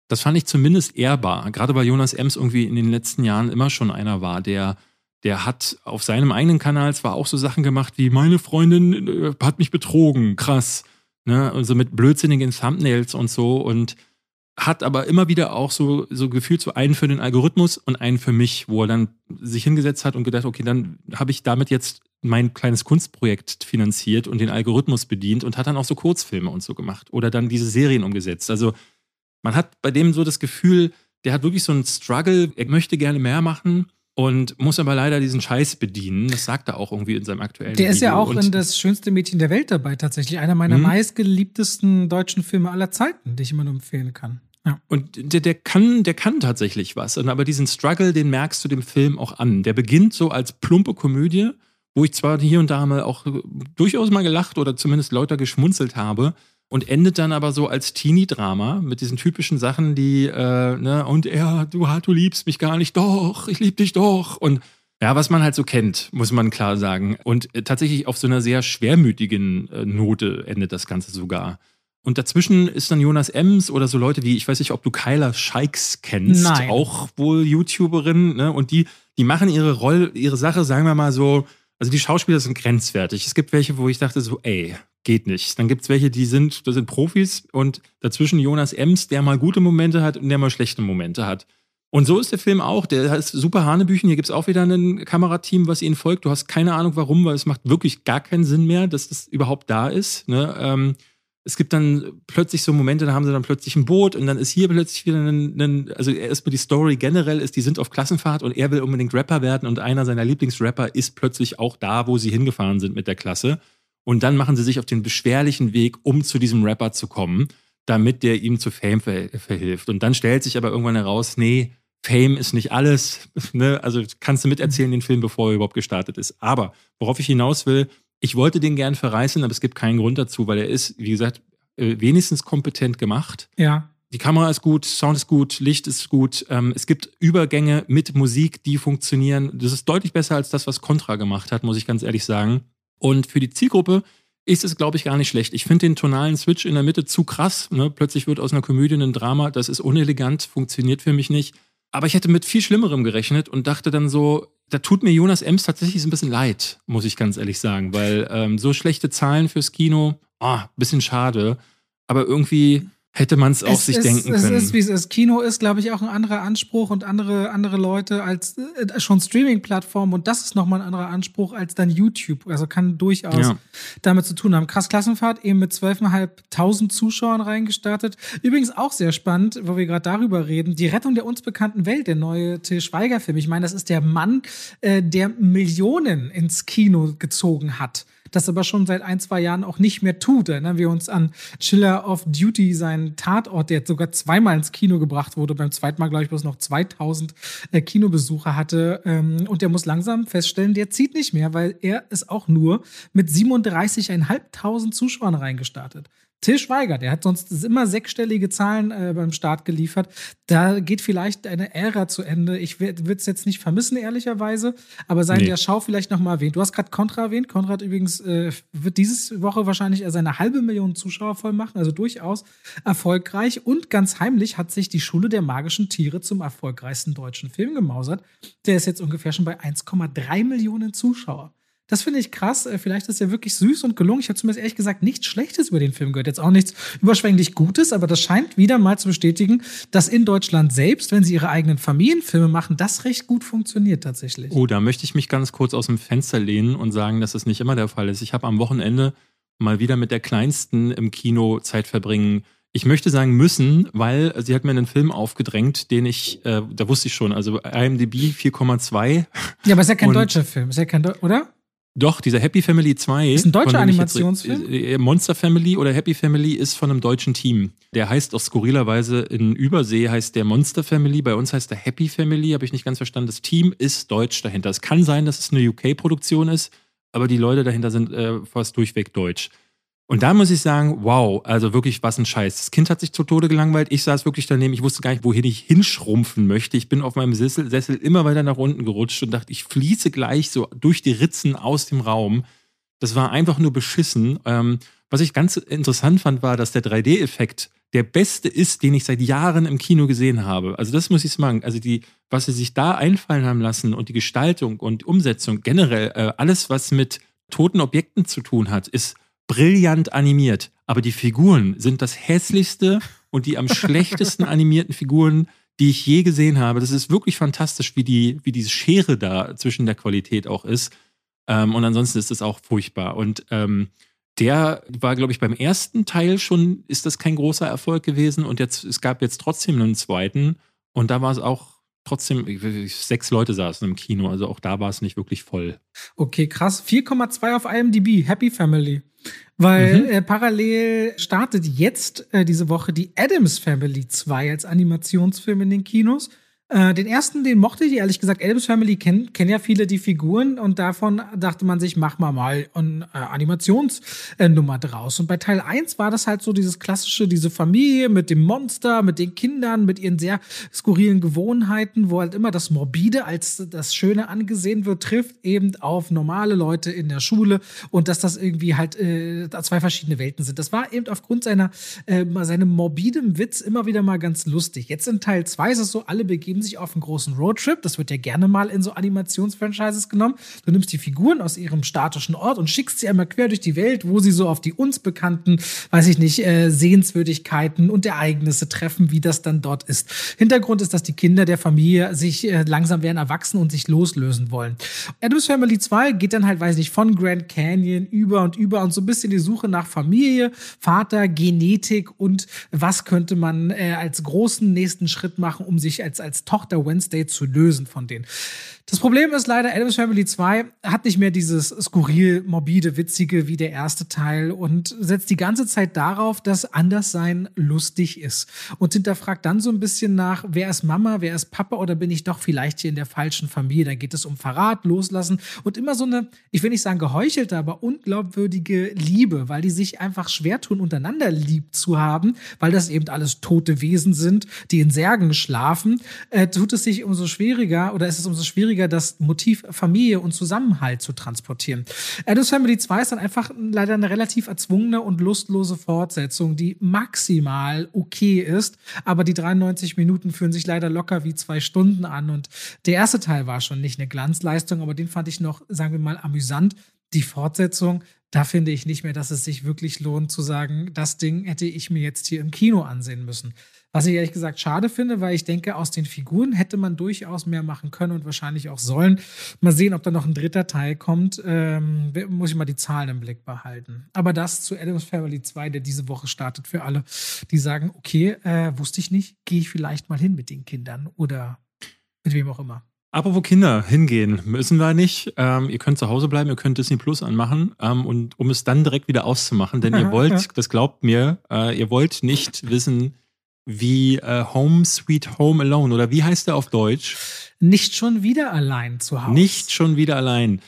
das fand ich zumindest ehrbar. Gerade weil Jonas Ems irgendwie in den letzten Jahren immer schon einer war, der der hat auf seinem eigenen Kanal zwar auch so Sachen gemacht wie meine Freundin äh, hat mich betrogen, krass, ne, also mit blödsinnigen Thumbnails und so und hat aber immer wieder auch so, so gefühlt so einen für den Algorithmus und einen für mich, wo er dann sich hingesetzt hat und gedacht, okay, dann habe ich damit jetzt mein kleines Kunstprojekt finanziert und den Algorithmus bedient und hat dann auch so Kurzfilme und so gemacht oder dann diese Serien umgesetzt. Also man hat bei dem so das Gefühl, der hat wirklich so einen Struggle, er möchte gerne mehr machen und muss aber leider diesen Scheiß bedienen. Das sagt er auch irgendwie in seinem aktuellen Der ist ja Video. auch Und in das schönste Mädchen der Welt dabei, tatsächlich. Einer meiner Mhm. meistgeliebtesten deutschen Filme aller Zeiten, die ich immer nur empfehlen kann. Und der, der kann, der kann tatsächlich was. Und aber diesen Struggle, den merkst du dem Film auch an. Der beginnt so als plumpe Komödie, wo ich zwar hier und da mal auch äh, durchaus mal gelacht oder zumindest lauter geschmunzelt habe. Und endet dann aber so als Teenie-Drama mit diesen typischen Sachen, die, äh, ne, und er, du, du liebst mich gar nicht, doch, ich lieb dich doch. Und ja, was man halt so kennt, muss man klar sagen. Und äh, tatsächlich auf so einer sehr schwermütigen äh, Note endet das Ganze sogar. Und dazwischen ist dann Jonas Ems oder so Leute wie, ich weiß nicht, ob du Kyla Scheiks kennst, Nein. auch wohl YouTuberin, ne? Und die, die machen ihre Rolle, ihre Sache, sagen wir mal so, also die Schauspieler sind grenzwertig. Es gibt welche, wo ich dachte so, ey, geht nicht. Dann gibt es welche, die sind, das sind Profis und dazwischen Jonas Ems, der mal gute Momente hat und der mal schlechte Momente hat. Und so ist der Film auch. Der ist super Hanebüchen. Hier gibt es auch wieder ein Kamerateam, was ihnen folgt. Du hast keine Ahnung warum, weil es macht wirklich gar keinen Sinn mehr, dass das überhaupt da ist. Ne? Es gibt dann plötzlich so Momente, da haben sie dann plötzlich ein Boot und dann ist hier plötzlich wieder ein, ein also erstmal die Story generell ist, die sind auf Klassenfahrt und er will unbedingt Rapper werden und einer seiner Lieblingsrapper ist plötzlich auch da, wo sie hingefahren sind mit der Klasse. Und dann machen sie sich auf den beschwerlichen Weg, um zu diesem Rapper zu kommen, damit der ihm zu Fame ver verhilft. Und dann stellt sich aber irgendwann heraus, nee, Fame ist nicht alles. [laughs] Ne? Also kannst du miterzählen den Film, bevor er überhaupt gestartet ist. Aber worauf ich hinaus will, ich wollte den gern verreißen, aber es gibt keinen Grund dazu, weil er ist, wie gesagt, äh, wenigstens kompetent gemacht. Ja. Die Kamera ist gut, Sound ist gut, Licht ist gut. Ähm, es gibt Übergänge mit Musik, die funktionieren. Das ist deutlich besser als das, was Contra gemacht hat, muss ich ganz ehrlich sagen. Und für die Zielgruppe ist es, glaube ich, gar nicht schlecht. Ich finde den tonalen Switch in der Mitte zu krass. Ne? Plötzlich wird aus einer Komödie ein Drama. Das ist unelegant, funktioniert für mich nicht. Aber ich hätte mit viel Schlimmerem gerechnet und dachte dann so, da tut mir Jonas Ems tatsächlich ein bisschen leid, muss ich ganz ehrlich sagen, weil ähm, so schlechte Zahlen fürs Kino, ah, bisschen schade. Aber irgendwie hätte man es auch sich ist, denken es können. ist, wie es ist. Kino ist, glaube ich, auch ein anderer Anspruch und andere, andere Leute als äh, schon Streaming-Plattformen und das ist nochmal ein anderer Anspruch als dann YouTube. Also kann durchaus Ja. damit zu tun haben. Krass Klassenfahrt eben mit 12.500 Zuschauern reingestartet. Übrigens auch sehr spannend, wo wir gerade darüber reden, die Rettung der uns bekannten Welt, der neue Till Schweiger-Film. Ich meine, das ist der Mann, äh, der Millionen ins Kino gezogen hat das aber schon seit ein, zwei Jahren auch nicht mehr tut. Erinnern wir uns an Chiller of Duty, seinen Tatort, der sogar zweimal ins Kino gebracht wurde. Beim zweiten Mal, glaube ich, bloß noch 2000 äh, Kinobesucher hatte. Ähm, und der muss langsam feststellen, der zieht nicht mehr, weil er ist auch nur mit 37.500 Zuschauern reingestartet. Till Schweiger, der hat sonst immer sechsstellige Zahlen äh, beim Start geliefert. Da geht vielleicht eine Ära zu Ende. Ich würde es jetzt nicht vermissen, ehrlicherweise, aber sei in Nee. der Schau vielleicht noch mal erwähnt. Du hast gerade Contra erwähnt. Konrad übrigens äh, wird diese Woche wahrscheinlich seine halbe Million Zuschauer voll machen, also durchaus erfolgreich. Und ganz heimlich hat sich die Schule der magischen Tiere zum erfolgreichsten deutschen Film gemausert. Der ist jetzt ungefähr schon bei 1,3 Millionen Zuschauer. Das finde ich krass. Äh, Vielleicht ist er wirklich süß und gelungen. Ich habe zumindest ehrlich gesagt nichts Schlechtes über den Film gehört. Jetzt auch nichts überschwänglich Gutes, aber das scheint wieder mal zu bestätigen, dass in Deutschland selbst, wenn sie ihre eigenen Familienfilme machen, das recht gut funktioniert tatsächlich. Oh, da möchte ich mich ganz kurz aus dem Fenster lehnen und sagen, dass es nicht immer der Fall ist. Ich habe am Wochenende mal wieder mit der Kleinsten im Kino Zeit verbringen. Ich möchte sagen müssen, weil sie hat mir einen Film aufgedrängt, den ich, äh, da wusste ich schon, also IMDb 4,2. Ja, aber ist ja kein Und- deutscher Film. Ist ja kein, Deu oder? Doch, dieser Happy Family 2. Ist ein deutscher jetzt- Animationsfilm? äh, Monster Family oder Happy Family ist von einem deutschen Team. Der heißt auch skurrilerweise in Übersee heißt der Monster Family, bei uns heißt der Happy Family, habe ich nicht ganz verstanden. Das Team ist deutsch dahinter. Es kann sein, dass es eine UK-Produktion ist, aber die Leute dahinter sind äh, fast durchweg deutsch. Und da muss ich sagen, wow, also wirklich was ein Scheiß. Das Kind hat sich zu Tode gelangweilt. Ich saß wirklich daneben. Ich wusste gar nicht, wohin ich hinschrumpfen möchte. Ich bin auf meinem Sessel, Sessel immer weiter nach unten gerutscht und dachte, ich fließe gleich so durch die Ritzen aus dem Raum. Das war einfach nur beschissen. Ähm, was ich ganz interessant fand, war, dass der 3D-Effekt der beste ist, den ich seit Jahren im Kino gesehen habe. Also das muss ich sagen. Also die, was sie sich da einfallen haben lassen und die Gestaltung und Umsetzung generell, äh, alles, was mit toten Objekten zu tun hat, ist brillant animiert. Aber die Figuren sind das hässlichste und die am [laughs] schlechtesten animierten Figuren, die ich je gesehen habe. Das ist wirklich fantastisch, wie die, wie diese Schere da zwischen der Qualität auch ist. Ähm, und ansonsten ist es auch furchtbar. Und ähm, der war, glaube ich, beim ersten Teil schon, ist das kein großer Erfolg gewesen. Und jetzt, es gab jetzt trotzdem einen zweiten. Und da war es auch trotzdem, sechs Leute saßen im Kino, also auch da war es nicht wirklich voll. Okay, krass. 4,2 auf IMDb. Happy Family. Weil mhm. äh, parallel startet jetzt äh, diese Woche die Adams Family 2 als Animationsfilm in den Kinos. Äh, den ersten, den mochte ich ehrlich gesagt. Adams Family kennen kenn ja viele die Figuren und davon dachte man sich, mach mal mal eine äh, Animationsnummer draus. Und bei Teil 1 war das halt so dieses klassische, diese Familie mit dem Monster, mit den Kindern, mit ihren sehr skurrilen Gewohnheiten, wo halt immer das Morbide als das Schöne angesehen wird, trifft eben auf normale Leute in der Schule und dass das irgendwie halt äh, zwei verschiedene Welten sind. Das war eben aufgrund seiner äh, seinem morbidem Witz immer wieder mal ganz lustig. Jetzt in Teil 2 ist es so, alle begeben begeben sich auf einen großen Roadtrip. Das wird ja gerne mal in so Animationsfranchises genommen. Du nimmst die Figuren aus ihrem statischen Ort und schickst sie einmal quer durch die Welt, wo sie so auf die uns bekannten, weiß ich nicht, äh, Sehenswürdigkeiten und Ereignisse treffen, wie das dann dort ist. Hintergrund ist, dass die Kinder der Familie sich äh, langsam werden erwachsen und sich loslösen wollen. Adams Family 2 geht dann halt, weiß ich nicht, von Grand Canyon über und über und so ein bisschen die Suche nach Familie, Vater, Genetik und was könnte man äh, als großen nächsten Schritt machen, um sich als, als Tochter Wednesday zu lösen von denen. Das Problem ist leider, Adams Family 2 hat nicht mehr dieses skurril, morbide, witzige wie der erste Teil und setzt die ganze Zeit darauf, dass Anderssein lustig ist und hinterfragt dann so ein bisschen nach, wer ist Mama, wer ist Papa oder bin ich doch vielleicht hier in der falschen Familie? Da geht es um Verrat, Loslassen und immer so eine, ich will nicht sagen geheuchelte, aber unglaubwürdige Liebe, weil die sich einfach schwer tun, untereinander lieb zu haben, weil das eben alles tote Wesen sind, die in Särgen schlafen, äh, tut es sich umso schwieriger oder ist es umso schwieriger, das Motiv Familie und Zusammenhalt zu transportieren. Addams Family 2 ist dann einfach leider eine relativ erzwungene und lustlose Fortsetzung, die maximal okay ist, aber die 93 Minuten fühlen sich leider locker wie zwei Stunden an und der erste Teil war schon nicht eine Glanzleistung, aber den fand ich noch, sagen wir mal, amüsant. Die Fortsetzung, da finde ich nicht mehr, dass es sich wirklich lohnt zu sagen, das Ding hätte ich mir jetzt hier im Kino ansehen müssen. Was ich ehrlich gesagt schade finde, weil ich denke, aus den Figuren hätte man durchaus mehr machen können und wahrscheinlich auch sollen. Mal sehen, ob da noch ein dritter Teil kommt. Ähm, muss ich mal die Zahlen im Blick behalten. Aber das zu Adams Family 2, der diese Woche startet für alle, die sagen, okay, äh, wusste ich nicht, gehe ich vielleicht mal hin mit den Kindern oder mit wem auch immer. Apropos Kinder, hingehen müssen wir nicht. Ähm, ihr könnt zu Hause bleiben, ihr könnt Disney Plus anmachen, ähm, und um es dann direkt wieder auszumachen, denn ihr [laughs] wollt, das glaubt mir, äh, ihr wollt nicht wissen, wie äh, Home Sweet Home Alone oder wie heißt der auf Deutsch? Nicht schon wieder allein zu Hause. Nicht schon wieder allein.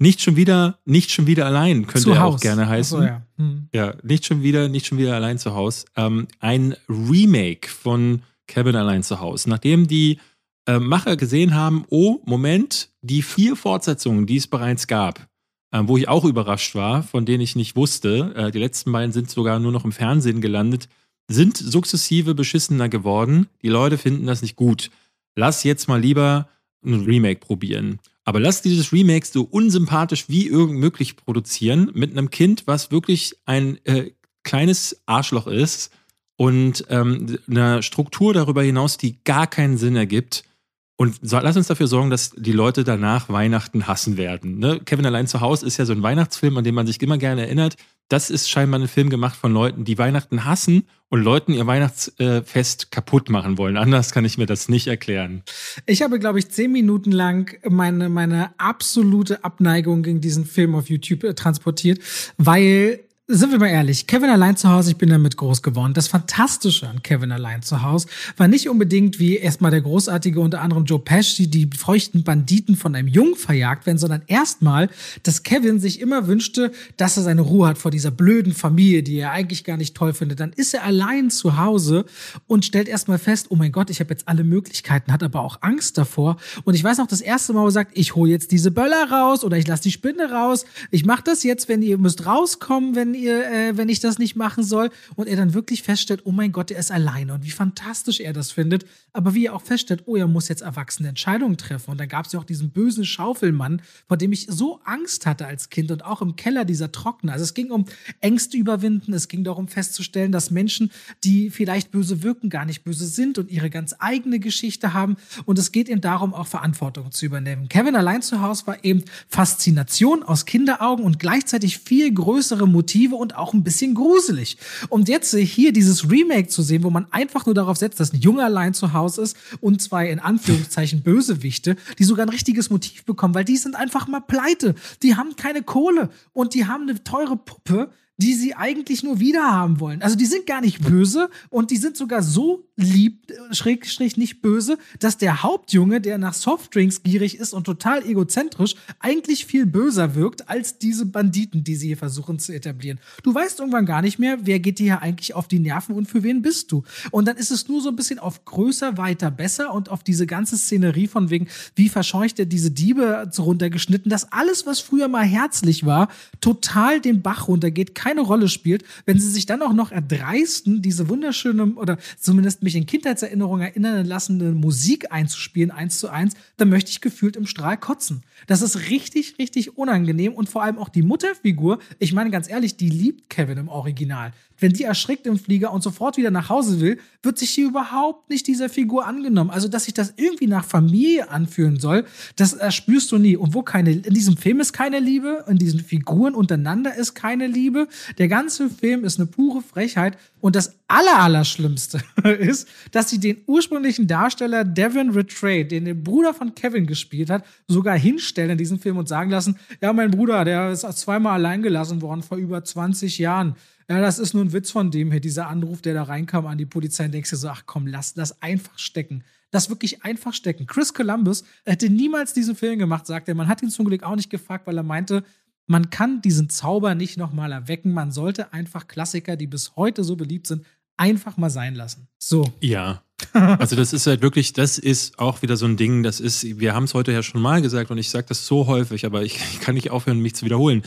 Nicht schon wieder, nicht schon wieder allein könnte zu er Haus. auch gerne heißen. So, ja. Hm. ja. nicht schon wieder, nicht schon wieder allein zu Hause. Ähm, ein Remake von Kevin allein zu Hause. Nachdem die äh, Macher gesehen haben, oh, Moment, die vier Fortsetzungen, die es bereits gab, äh, wo ich auch überrascht war, von denen ich nicht wusste, äh, die letzten beiden sind sogar nur noch im Fernsehen gelandet, sind sukzessive beschissener geworden. Die Leute finden das nicht gut. Lass jetzt mal lieber ein Remake probieren. Aber lass dieses Remake so unsympathisch wie irgend möglich produzieren mit einem Kind, was wirklich ein äh, kleines Arschloch ist und ähm, einer Struktur darüber hinaus, die gar keinen Sinn ergibt. Und so, lass uns dafür sorgen, dass die Leute danach Weihnachten hassen werden. Ne? Kevin allein zu Hause ist ja so ein Weihnachtsfilm, an den man sich immer gerne erinnert das ist scheinbar ein Film gemacht von Leuten, die Weihnachten hassen und Leuten ihr Weihnachtsfest kaputt machen wollen. Anders kann ich mir das nicht erklären. Ich habe, glaube ich, zehn Minuten lang meine, meine absolute Abneigung gegen diesen Film auf YouTube äh, transportiert, weil sind wir mal ehrlich, Kevin allein zu Hause, ich bin damit groß geworden. Das Fantastische an Kevin allein zu Hause war nicht unbedingt wie erstmal der großartige unter anderem Joe Pesci, die feuchten Banditen von einem Jungen verjagt werden, sondern erstmal, dass Kevin sich immer wünschte, dass er seine Ruhe hat vor dieser blöden Familie, die er eigentlich gar nicht toll findet. Dann ist er allein zu Hause und stellt erstmal fest, oh mein Gott, ich habe jetzt alle Möglichkeiten, hat aber auch Angst davor. Und ich weiß noch, das erste Mal, wo er sagt, ich hole jetzt diese Böller raus oder ich lasse die Spinne raus. Ich mache das jetzt, wenn ihr müsst rauskommen, wenn ihr, äh, wenn ich das nicht machen soll. Und er dann wirklich feststellt, oh mein Gott, er ist alleine und wie fantastisch er das findet. Aber wie er auch feststellt, oh, er muss jetzt erwachsene Entscheidungen treffen. Und dann gab es ja auch diesen bösen Schaufelmann, vor dem ich so Angst hatte als Kind und auch im Keller dieser Trockner. Also es ging um Ängste überwinden, es ging darum festzustellen, dass Menschen, die vielleicht böse wirken, gar nicht böse sind und ihre ganz eigene Geschichte haben. Und es geht eben darum, auch Verantwortung zu übernehmen. Kevin allein zu Hause war eben Faszination aus Kinderaugen und gleichzeitig viel größere Motive Detektive und auch ein bisschen gruselig. Und jetzt hier dieses Remake zu sehen, wo man einfach nur darauf setzt, dass ein Junge allein zu Hause ist und zwei in Anführungszeichen Bösewichte, die sogar ein richtiges Motiv bekommen, weil die sind einfach mal pleite. Die haben keine Kohle und die haben eine teure Puppe, die sie eigentlich nur wiederhaben wollen. Also die sind gar nicht böse und die sind sogar so lieb, schräg, schräg nicht böse, dass der Hauptjunge, der nach Softdrinks gierig ist und total egozentrisch, eigentlich viel böser wirkt als diese Banditen, die sie hier versuchen zu etablieren. Du weißt irgendwann gar nicht mehr, wer geht dir hier eigentlich auf die Nerven und für wen bist du. Und dann ist es nur so ein bisschen auf größer, weiter, besser und auf diese ganze Szenerie von wegen, wie verscheucht er diese Diebe runtergeschnitten, dass alles, was früher mal herzlich war, total den Bach runtergeht keine Rolle spielt, wenn sie sich dann auch noch erdreisten, diese wunderschöne oder zumindest mich in Kindheitserinnerungen erinnern lassende Musik einzuspielen, eins zu eins, dann möchte ich gefühlt im Strahl kotzen. Das ist richtig, richtig unangenehm und vor allem auch die Mutterfigur, ich meine ganz ehrlich, die liebt Kevin im Original. Wenn die erschrickt im Flieger und sofort wieder nach Hause will, wird sich sie überhaupt nicht dieser Figur angenommen. Also, dass sich das irgendwie nach Familie anfühlen soll, das spürst du nie. Und wo keine, in diesem Film ist keine Liebe, in diesen Figuren untereinander ist keine Liebe. Der ganze Film ist eine pure Frechheit. Und das Allerallerschlimmste [laughs] ist, dass sie den ursprünglichen Darsteller Devin Rattray, den der Bruder von Kevin gespielt hat, sogar hinstellen in diesem Film und sagen lassen, ja, mein Bruder, der ist zweimal allein gelassen worden vor über 20 Jahren. Ja, das ist nur ein Witz von dem hier, dieser Anruf, der da reinkam an die Polizei und denkst dir so, ach komm, lass das einfach stecken. Das wirklich einfach stecken. Chris Columbus hätte niemals diesen Film gemacht, sagt er. Man hat ihn zum Glück auch nicht gefragt, weil er meinte, man kann diesen Zauber nicht nochmal erwecken. Man sollte einfach Klassiker, die bis heute so beliebt sind, einfach mal sein lassen. So. Ja. [laughs] Also das ist halt wirklich, das ist auch wieder so ein Ding, das ist, wir haben es heute ja schon mal gesagt und ich sage das so häufig, aber ich, ich kann nicht aufhören, mich zu wiederholen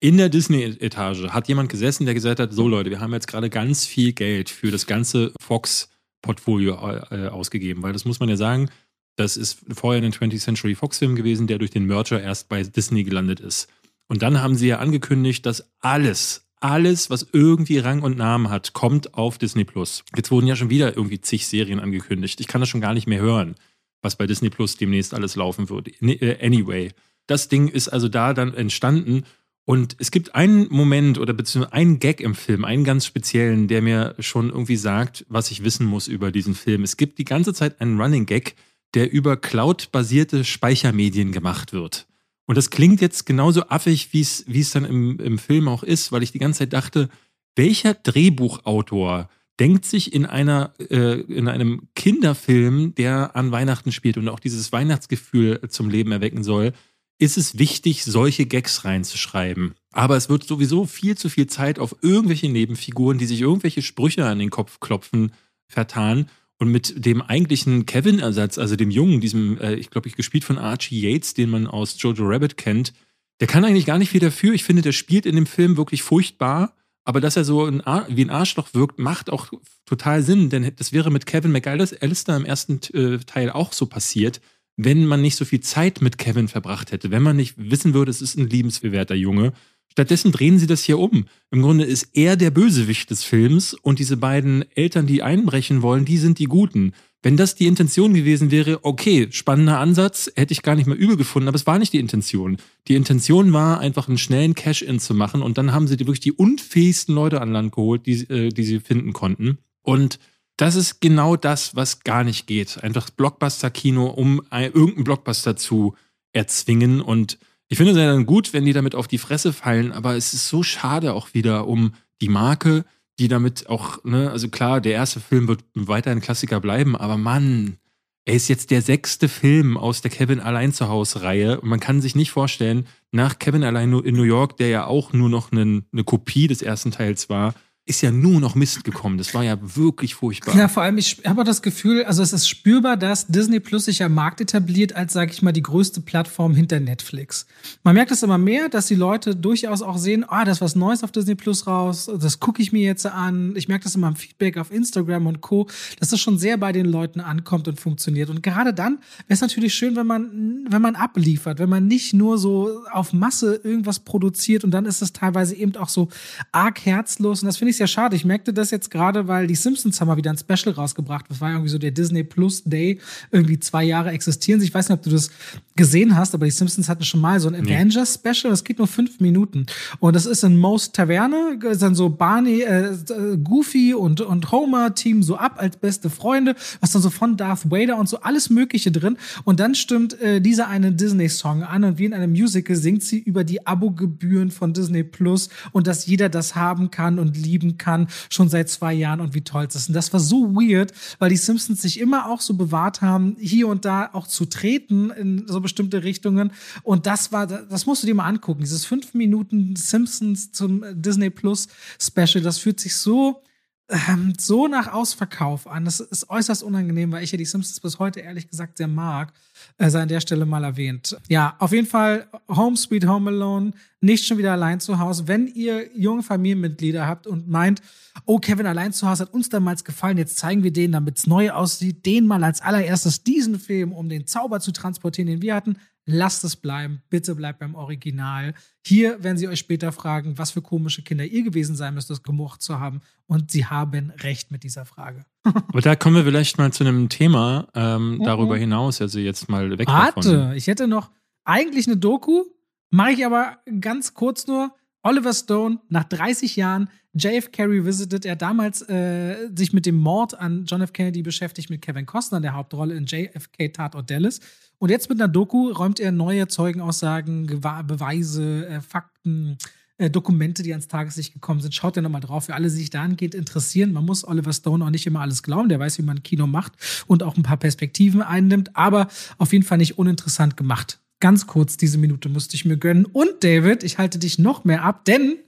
in der Disney-Etage hat jemand gesessen, der gesagt hat: So, Leute, wir haben jetzt gerade ganz viel Geld für das ganze Fox-Portfolio äh, ausgegeben, weil das muss man ja sagen, das ist vorher ein 20th Century Fox-Film gewesen, der durch den Merger erst bei Disney gelandet ist. Und dann haben sie ja angekündigt, dass alles, alles, was irgendwie Rang und Namen hat, kommt auf Disney Plus. Jetzt wurden ja schon wieder irgendwie zig Serien angekündigt. Ich kann das schon gar nicht mehr hören, was bei Disney Plus demnächst alles laufen wird. Äh, anyway, das Ding ist also da dann entstanden und es gibt einen Moment oder beziehungsweise einen Gag im Film, einen ganz speziellen, der mir schon irgendwie sagt, was ich wissen muss über diesen Film. Es gibt die ganze Zeit einen Running Gag, der über Cloud-basierte Speichermedien gemacht wird. Und das klingt jetzt genauso affig, wie es, dann im, im Film auch ist, weil ich die ganze Zeit dachte, welcher Drehbuchautor denkt sich in einer äh, in einem Kinderfilm, der an Weihnachten spielt und auch dieses Weihnachtsgefühl zum Leben erwecken soll, ist es wichtig, solche Gags reinzuschreiben. Aber es wird sowieso viel zu viel Zeit auf irgendwelche Nebenfiguren, die sich irgendwelche Sprüche an den Kopf klopfen, vertan. Und mit dem eigentlichen Kevin-Ersatz, also dem Jungen, diesem, äh, ich glaube, ich gespielt von Archie Yates, den man aus Jojo Rabbit kennt, der kann eigentlich gar nicht viel dafür. Ich finde, der spielt in dem Film wirklich furchtbar. Aber dass er so ein wie ein Arschloch wirkt, macht auch total Sinn, denn das wäre mit Kevin McAllister im ersten äh, Teil auch so passiert wenn man nicht so viel Zeit mit Kevin verbracht hätte, wenn man nicht wissen würde, es ist ein liebenswerter Junge. Stattdessen drehen sie das hier um. Im Grunde ist er der Bösewicht des Films und diese beiden Eltern, die einbrechen wollen, die sind die Guten. Wenn das die Intention gewesen wäre, okay, spannender Ansatz, hätte ich gar nicht mehr übel gefunden, aber es war nicht die Intention. Die Intention war, einfach einen schnellen Cash-In zu machen und dann haben sie wirklich die unfähigsten Leute an Land geholt, die, äh, die sie finden konnten. Und das ist genau das, was gar nicht geht. Einfach Blockbuster-Kino, um irgendeinen Blockbuster zu erzwingen. Und ich finde es ja dann gut, wenn die damit auf die Fresse fallen, aber es ist so schade auch wieder um die Marke, die damit auch, ne, also klar, der erste Film wird weiter ein Klassiker bleiben, aber Mann, er ist jetzt der sechste Film aus der Kevin allein zu Hause Reihe und man kann sich nicht vorstellen, nach Kevin allein in New York, der ja auch nur noch eine, eine Kopie des ersten Teils war, ist ja nur noch Mist gekommen. Das war ja wirklich furchtbar. Ja, vor allem, ich habe das Gefühl, also es ist spürbar, dass Disney Plus sich am Markt etabliert als, sage ich mal, die größte Plattform hinter Netflix. Man merkt es immer mehr, dass die Leute durchaus auch sehen, ah, da ist was Neues auf Disney Plus raus, das gucke ich mir jetzt an. Ich merke das immer im Feedback auf Instagram und Co., dass das schon sehr bei den Leuten ankommt und funktioniert. Und gerade dann wäre es natürlich schön, wenn man, wenn man abliefert, wenn man nicht nur so auf Masse irgendwas produziert und dann ist es teilweise eben auch so arg herzlos. Und das finde ich ich sehr schade. Ich merkte das jetzt gerade, weil die Simpsons haben mal wieder ein Special rausgebracht. Das war irgendwie so der Disney Plus Day. Irgendwie zwei Jahre existieren sie. Ich weiß nicht, ob du das gesehen hast, aber die Simpsons hatten schon mal so ein nee. Avengers Special. Das geht nur fünf Minuten. Und das ist in Most Taverne. Ist dann so Barney, äh, Goofy und, und Homer Team so ab als beste Freunde. Was dann so von Darth Vader und so alles Mögliche drin. Und dann stimmt äh, dieser eine Disney-Song an und wie in einem Musical singt sie über die Abogebühren von Disney Plus und dass jeder das haben kann und lieben kann, schon seit zwei Jahren und wie toll es ist. Und das war so weird, weil die Simpsons sich immer auch so bewahrt haben, hier und da auch zu treten in so bestimmte Richtungen. Und das war, das musst du dir mal angucken. Dieses fünf Minuten Simpsons zum Disney Plus Special, das fühlt sich so ähm, so nach Ausverkauf an. Das ist äußerst unangenehm, weil ich ja die Simpsons bis heute ehrlich gesagt sehr mag. Äh, sei an der Stelle mal erwähnt. Ja, auf jeden Fall Home Sweet Home Alone, nicht schon wieder allein zu Hause. Wenn ihr junge Familienmitglieder habt und meint, oh, Kevin allein zu Hause hat uns damals gefallen, jetzt zeigen wir denen, damit es neu aussieht, den mal als allererstes diesen Film, um den Zauber zu transportieren, den wir hatten, lasst es bleiben. Bitte bleibt beim Original. Hier werden sie euch später fragen, was für komische Kinder ihr gewesen sein müsst, das gemocht zu haben. Und sie haben recht mit dieser Frage. [laughs] Aber da kommen wir vielleicht mal zu einem Thema ähm, mhm. darüber hinaus. Also jetzt mal weg Warte, davon. ich hätte noch eigentlich eine Doku, mache ich aber ganz kurz nur. Oliver Stone nach 30 Jahren JFK revisited. Er damals äh, sich mit dem Mord an John F. Kennedy beschäftigt mit Kevin Costner, der Hauptrolle in JFK Tatort Dallas. Und jetzt mit einer Doku räumt er neue Zeugenaussagen, Beweise, äh, Fakten, äh, Dokumente, die ans Tageslicht gekommen sind. Schaut ja nochmal drauf. Für alle, die sich dahingehend interessieren, man muss Oliver Stone auch nicht immer alles glauben. Der weiß, wie man Kino macht und auch ein paar Perspektiven einnimmt, aber auf jeden Fall nicht uninteressant gemacht. Ganz kurz, diese Minute musste ich mir gönnen. Und David, ich halte dich noch mehr ab, denn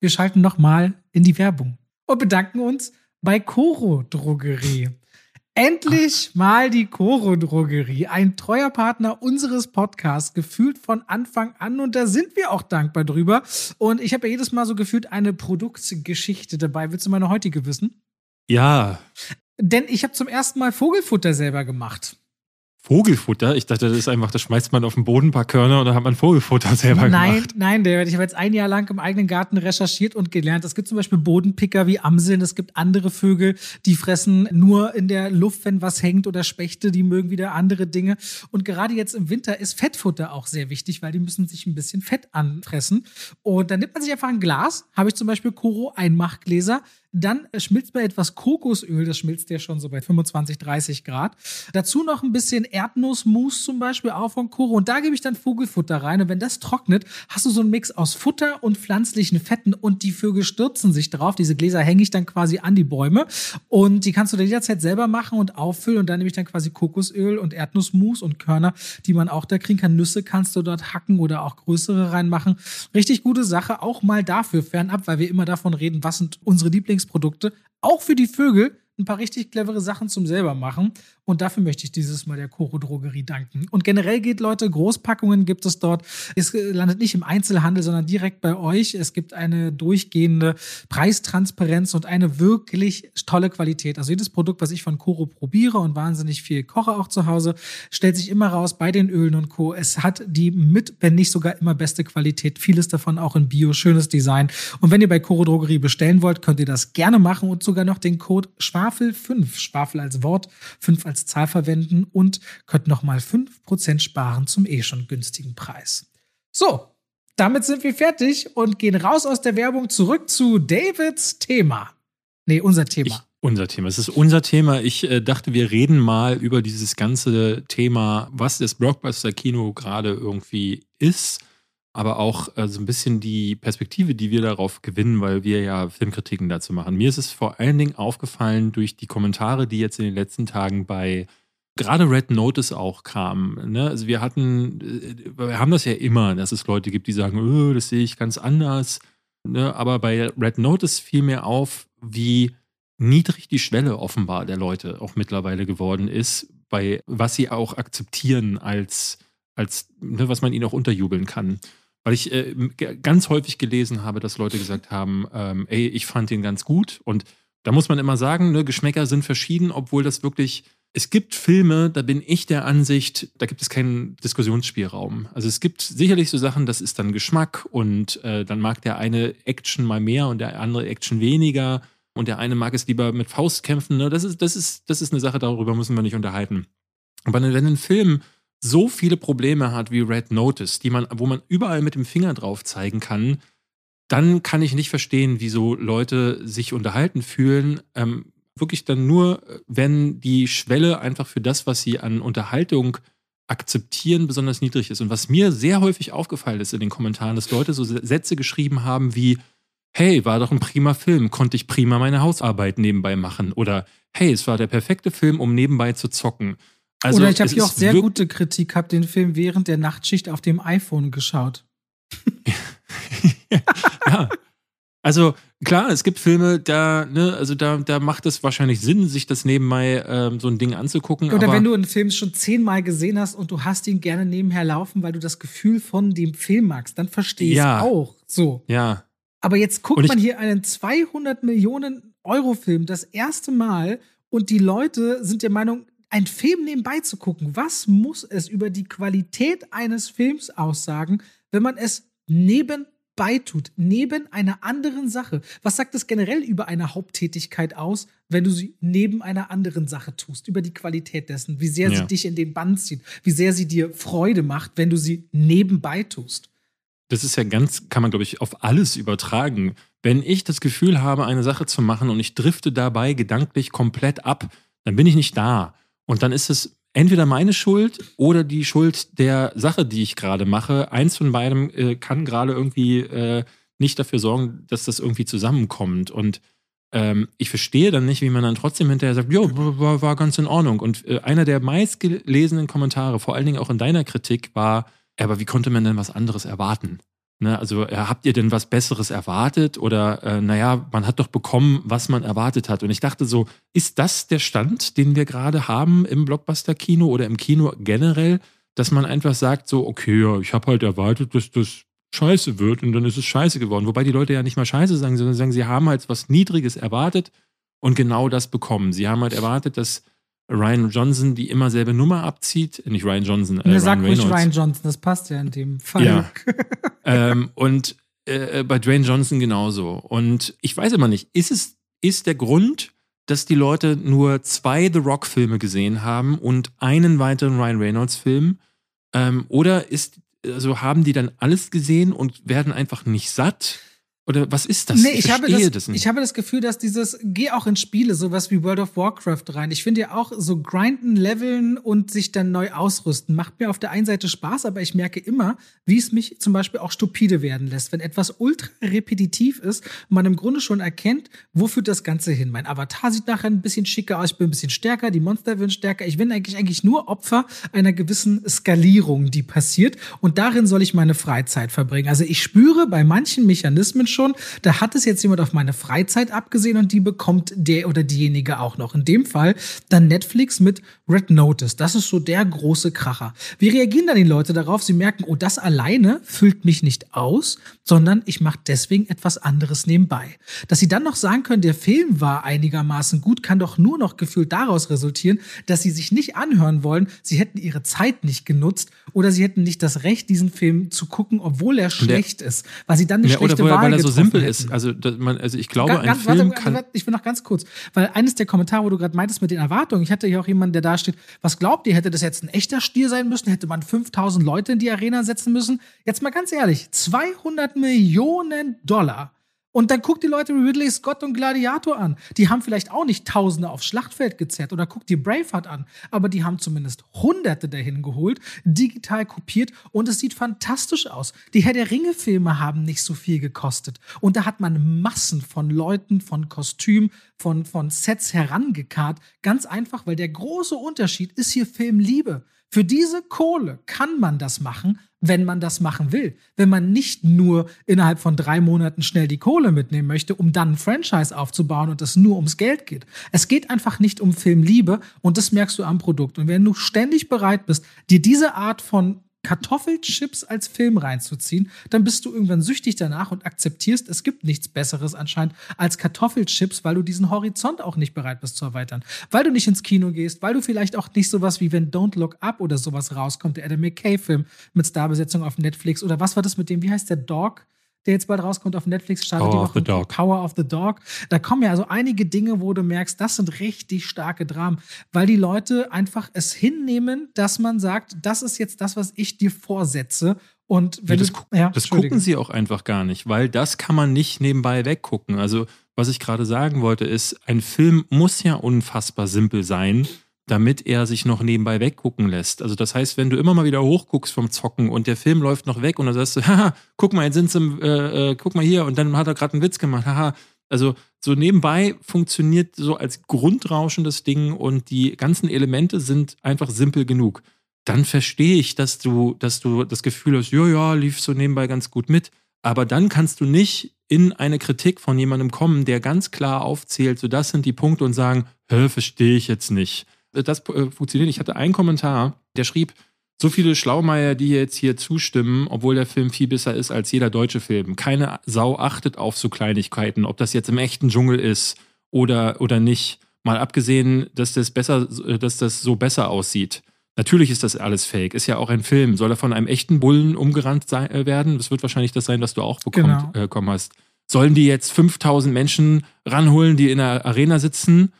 wir schalten nochmal in die Werbung und bedanken uns bei Coro Drogerie. Endlich mal die Coro Drogerie, ein treuer Partner unseres Podcasts, gefühlt von Anfang an und da sind wir auch dankbar drüber. Und ich habe ja jedes Mal so gefühlt eine Produktgeschichte dabei. Willst du meine heutige wissen? Ja. Denn ich habe zum ersten Mal Vogelfutter selber gemacht. Vogelfutter? Ich dachte, das ist einfach, da schmeißt man auf den Boden ein paar Körner und dann hat man Vogelfutter [laughs] selber nein, gemacht. Nein, nein, ich habe jetzt ein Jahr lang im eigenen Garten recherchiert und gelernt. Es gibt zum Beispiel Bodenpicker wie Amseln, es gibt andere Vögel, die fressen nur in der Luft, wenn was hängt oder Spechte, die mögen wieder andere Dinge. Und gerade jetzt im Winter ist Fettfutter auch sehr wichtig, weil die müssen sich ein bisschen Fett anfressen. Und dann nimmt man sich einfach ein Glas, habe ich zum Beispiel Koro Einmachgläser, dann schmilzt man etwas Kokosöl, das schmilzt ja schon so bei 25, 30 Grad. Dazu noch ein bisschen Erdnussmus zum Beispiel auch von Koro. Und da gebe ich dann Vogelfutter rein. Und wenn das trocknet, hast du so einen Mix aus Futter und pflanzlichen Fetten und die Vögel stürzen sich drauf. Diese Gläser hänge ich dann quasi an die Bäume. Und die kannst du dann jederzeit selber machen und auffüllen. Und dann nehme ich dann quasi Kokosöl und Erdnussmus und Körner, die man auch da kriegen kann. Nüsse kannst du dort hacken oder auch größere reinmachen. Richtig gute Sache, auch mal dafür fernab, weil wir immer davon reden, was sind unsere Lieblings Produkte, auch für die Vögel, ein paar richtig clevere Sachen zum selber machen. Und dafür möchte ich dieses Mal der Koro Drogerie danken. Und generell geht, Leute, Großpackungen gibt es dort. Es landet nicht im Einzelhandel, sondern direkt bei euch. Es gibt eine durchgehende Preistransparenz und eine wirklich tolle Qualität. Also jedes Produkt, was ich von Koro probiere und wahnsinnig viel koche auch zu Hause, stellt sich immer raus bei den Ölen und Co. Es hat die mit, wenn nicht sogar immer beste Qualität. Vieles davon auch in Bio, schönes Design. Und wenn ihr bei Koro Drogerie bestellen wollt, könnt ihr das gerne machen und sogar noch den Code Schwafel 5, Schwafel als Wort, 5 als als Zahl verwenden und könnt nochmal 5% sparen zum eh schon günstigen Preis. So, damit sind wir fertig und gehen raus aus der Werbung zurück zu Davids Thema. Nee, unser Thema. Ich, unser Thema. Es ist unser Thema. Ich äh, dachte, wir reden mal über dieses ganze Thema, was das Blockbuster-Kino gerade irgendwie ist aber auch äh, so ein bisschen die Perspektive, die wir darauf gewinnen, weil wir ja Filmkritiken dazu machen. Mir ist es vor allen Dingen aufgefallen durch die Kommentare, die jetzt in den letzten Tagen bei gerade Red Notice auch kamen. Ne? Also wir hatten, äh, wir haben das ja immer, dass es Leute gibt, die sagen, oh, das sehe ich ganz anders. Ne? Aber bei Red Notice fiel mir auf, wie niedrig die Schwelle offenbar der Leute auch mittlerweile geworden ist, bei was sie auch akzeptieren als, als ne, was man ihnen auch unterjubeln kann. Weil ich äh, ganz häufig gelesen habe, dass Leute gesagt haben, ähm, ey, ich fand den ganz gut. Und da muss man immer sagen, ne, Geschmäcker sind verschieden, obwohl das wirklich es gibt Filme, da bin ich der Ansicht, da gibt es keinen Diskussionsspielraum. Also es gibt sicherlich so Sachen, das ist dann Geschmack und äh, dann mag der eine Action mal mehr und der andere Action weniger und der eine mag es lieber mit Faust kämpfen. Ne? Das, ist, das, ist, das ist eine Sache, darüber müssen wir nicht unterhalten. Aber wenn ein Film so viele Probleme hat wie Red Notice, die man, wo man überall mit dem Finger drauf zeigen kann, dann kann ich nicht verstehen, wieso Leute sich unterhalten fühlen. Ähm, wirklich dann nur, wenn die Schwelle einfach für das, was sie an Unterhaltung akzeptieren, besonders niedrig ist. Und was mir sehr häufig aufgefallen ist in den Kommentaren, dass Leute so Sätze geschrieben haben wie, hey, war doch ein prima Film, konnte ich prima meine Hausarbeit nebenbei machen. Oder hey, es war der perfekte Film, um nebenbei zu zocken. Also, Oder ich habe hier auch sehr gute Kritik, habe den Film während der Nachtschicht auf dem iPhone geschaut. [laughs] ja, also klar, es gibt Filme, da, ne, also da, da macht es wahrscheinlich Sinn, sich das nebenbei ähm, so ein Ding anzugucken. Oder wenn du einen Film schon zehnmal gesehen hast und du hast ihn gerne nebenher laufen, weil du das Gefühl von dem Film magst, dann verstehe ich ja. auch. So. Ja. Aber jetzt guckt man hier einen 200 Millionen Euro Film das erste Mal und die Leute sind der Meinung, einen Film nebenbei zu gucken. Was muss es über die Qualität eines Films aussagen, wenn man es neben beitut, neben einer anderen Sache. Was sagt es generell über eine Haupttätigkeit aus, wenn du sie neben einer anderen Sache tust? Über die Qualität dessen, wie sehr ja. sie dich in den Bann zieht, wie sehr sie dir Freude macht, wenn du sie nebenbei tust. Das ist ja ganz, kann man, glaube ich, auf alles übertragen. Wenn ich das Gefühl habe, eine Sache zu machen und ich drifte dabei gedanklich komplett ab, dann bin ich nicht da. Und dann ist es entweder meine Schuld oder die Schuld der Sache, die ich gerade mache. Eins von beidem äh, kann gerade irgendwie äh, nicht dafür sorgen, dass das irgendwie zusammenkommt. Und ähm, ich verstehe dann nicht, wie man dann trotzdem hinterher sagt, jo, war, war ganz in Ordnung. Und äh, einer der meistgelesenen Kommentare, vor allen Dingen auch in deiner Kritik, war, aber wie konnte man denn was anderes erwarten? Ne, also äh, habt ihr denn was Besseres erwartet? Oder äh, naja, man hat doch bekommen, was man erwartet hat. Und ich dachte so, ist das der Stand, den wir gerade haben im Blockbuster-Kino oder im Kino generell, dass man einfach sagt, so, okay, ja, ich habe halt erwartet, dass das scheiße wird und dann ist es scheiße geworden. Wobei die Leute ja nicht mal scheiße sagen, sondern sagen, sie haben halt was Niedriges erwartet und genau das bekommen. Sie haben halt erwartet, dass Ryan Johnson die immer selbe Nummer abzieht. Nicht Ryan Johnson, äh, Ryan sag ruhig Ryan Johnson, das passt ja in dem Fall. Ja. [laughs] ähm, und äh, bei Dwayne Johnson genauso. Und ich weiß immer nicht, ist es ist der Grund, dass die Leute nur zwei The Rock-Filme gesehen haben und einen weiteren Ryan Reynolds-Film? Ähm, oder ist, also haben die dann alles gesehen und werden einfach nicht satt? Oder was ist das? Nee, ich, ich habe das, das Ich habe das Gefühl, dass dieses, geh auch in Spiele, sowas wie World of Warcraft rein. Ich finde ja auch so grinden, leveln und sich dann neu ausrüsten macht mir auf der einen Seite Spaß, aber ich merke immer, wie es mich zum Beispiel auch stupide werden lässt. Wenn etwas ultra repetitiv ist und man im Grunde schon erkennt, wo führt das Ganze hin? Mein Avatar sieht nachher ein bisschen schicker aus, ich bin ein bisschen stärker, die Monster werden stärker. Ich bin eigentlich, eigentlich nur Opfer einer gewissen Skalierung, die passiert und darin soll ich meine Freizeit verbringen. Also ich spüre bei manchen Mechanismen schon, da hat es jetzt jemand auf meine Freizeit abgesehen und die bekommt der oder diejenige auch noch. In dem Fall dann Netflix mit Red Notice. Das ist so der große Kracher. Wie reagieren dann die Leute darauf? Sie merken, oh, das alleine füllt mich nicht aus, sondern ich mache deswegen etwas anderes nebenbei. Dass sie dann noch sagen können, der Film war einigermaßen gut, kann doch nur noch gefühlt daraus resultieren, dass sie sich nicht anhören wollen, sie hätten ihre Zeit nicht genutzt oder sie hätten nicht das Recht, diesen Film zu gucken, obwohl er schlecht der, ist, weil sie dann eine ja, schlechte Wahl er so simpel ist. Also, man, also ich glaube, ganz, ein Film warte, kann warte, ich bin noch ganz kurz, weil eines der Kommentare, wo du gerade meintest mit den Erwartungen, ich hatte ja auch jemanden, der da steht, was glaubt ihr, hätte das jetzt ein echter Stier sein müssen? Hätte man 5000 Leute in die Arena setzen müssen? Jetzt mal ganz ehrlich, 200 Millionen Dollar und dann guckt die Leute Ridley Scott und Gladiator an. Die haben vielleicht auch nicht Tausende aufs Schlachtfeld gezerrt oder guckt die Braveheart an, aber die haben zumindest Hunderte dahin geholt, digital kopiert und es sieht fantastisch aus. Die Herr der Ringe-Filme haben nicht so viel gekostet und da hat man Massen von Leuten, von Kostümen, von, von Sets herangekarrt. Ganz einfach, weil der große Unterschied ist hier Filmliebe. Für diese Kohle kann man das machen, wenn man das machen will. Wenn man nicht nur innerhalb von drei Monaten schnell die Kohle mitnehmen möchte, um dann ein Franchise aufzubauen und es nur ums Geld geht. Es geht einfach nicht um Filmliebe und das merkst du am Produkt. Und wenn du ständig bereit bist, dir diese Art von Kartoffelchips als Film reinzuziehen, dann bist du irgendwann süchtig danach und akzeptierst, es gibt nichts Besseres anscheinend als Kartoffelchips, weil du diesen Horizont auch nicht bereit bist zu erweitern. Weil du nicht ins Kino gehst, weil du vielleicht auch nicht sowas wie wenn Don't Look Up oder sowas rauskommt, der Adam McKay-Film mit Starbesetzung auf Netflix oder was war das mit dem, wie heißt der Dog? Der jetzt bald rauskommt auf Netflix, startet Power the Dog. Power of the Dog. Da kommen ja also einige Dinge, wo du merkst, das sind richtig starke Dramen, weil die Leute einfach es hinnehmen, dass man sagt, das ist jetzt das, was ich dir vorsetze. Und wenn ja, das, du, ja, das gucken sie auch einfach gar nicht, weil das kann man nicht nebenbei weggucken. Also, was ich gerade sagen wollte, ist, ein Film muss ja unfassbar simpel sein damit er sich noch nebenbei weggucken lässt. Also das heißt, wenn du immer mal wieder hochguckst vom Zocken und der Film läuft noch weg und dann sagst du, [laughs] haha, guck mal, jetzt sind sie, äh, äh, guck mal hier und dann hat er gerade einen Witz gemacht, haha. Also so nebenbei funktioniert so als Grundrauschen das Ding und die ganzen Elemente sind einfach simpel genug. Dann verstehe ich, dass du, dass du das Gefühl hast, ja, ja, lief so nebenbei ganz gut mit. Aber dann kannst du nicht in eine Kritik von jemandem kommen, der ganz klar aufzählt, so das sind die Punkte und sagen, hä, verstehe ich jetzt nicht das äh, funktioniert. Ich hatte einen Kommentar, der schrieb, so viele Schlaumeier, die jetzt hier zustimmen, obwohl der Film viel besser ist als jeder deutsche Film. Keine Sau achtet auf so Kleinigkeiten, ob das jetzt im echten Dschungel ist oder, oder nicht. Mal abgesehen, dass das besser, dass das so besser aussieht. Natürlich ist das alles fake. Ist ja auch ein Film. Soll er von einem echten Bullen umgerannt sein, äh, werden? Das wird wahrscheinlich das sein, was du auch bekommen genau. äh, hast. Sollen die jetzt 5000 Menschen ranholen, die in der Arena sitzen?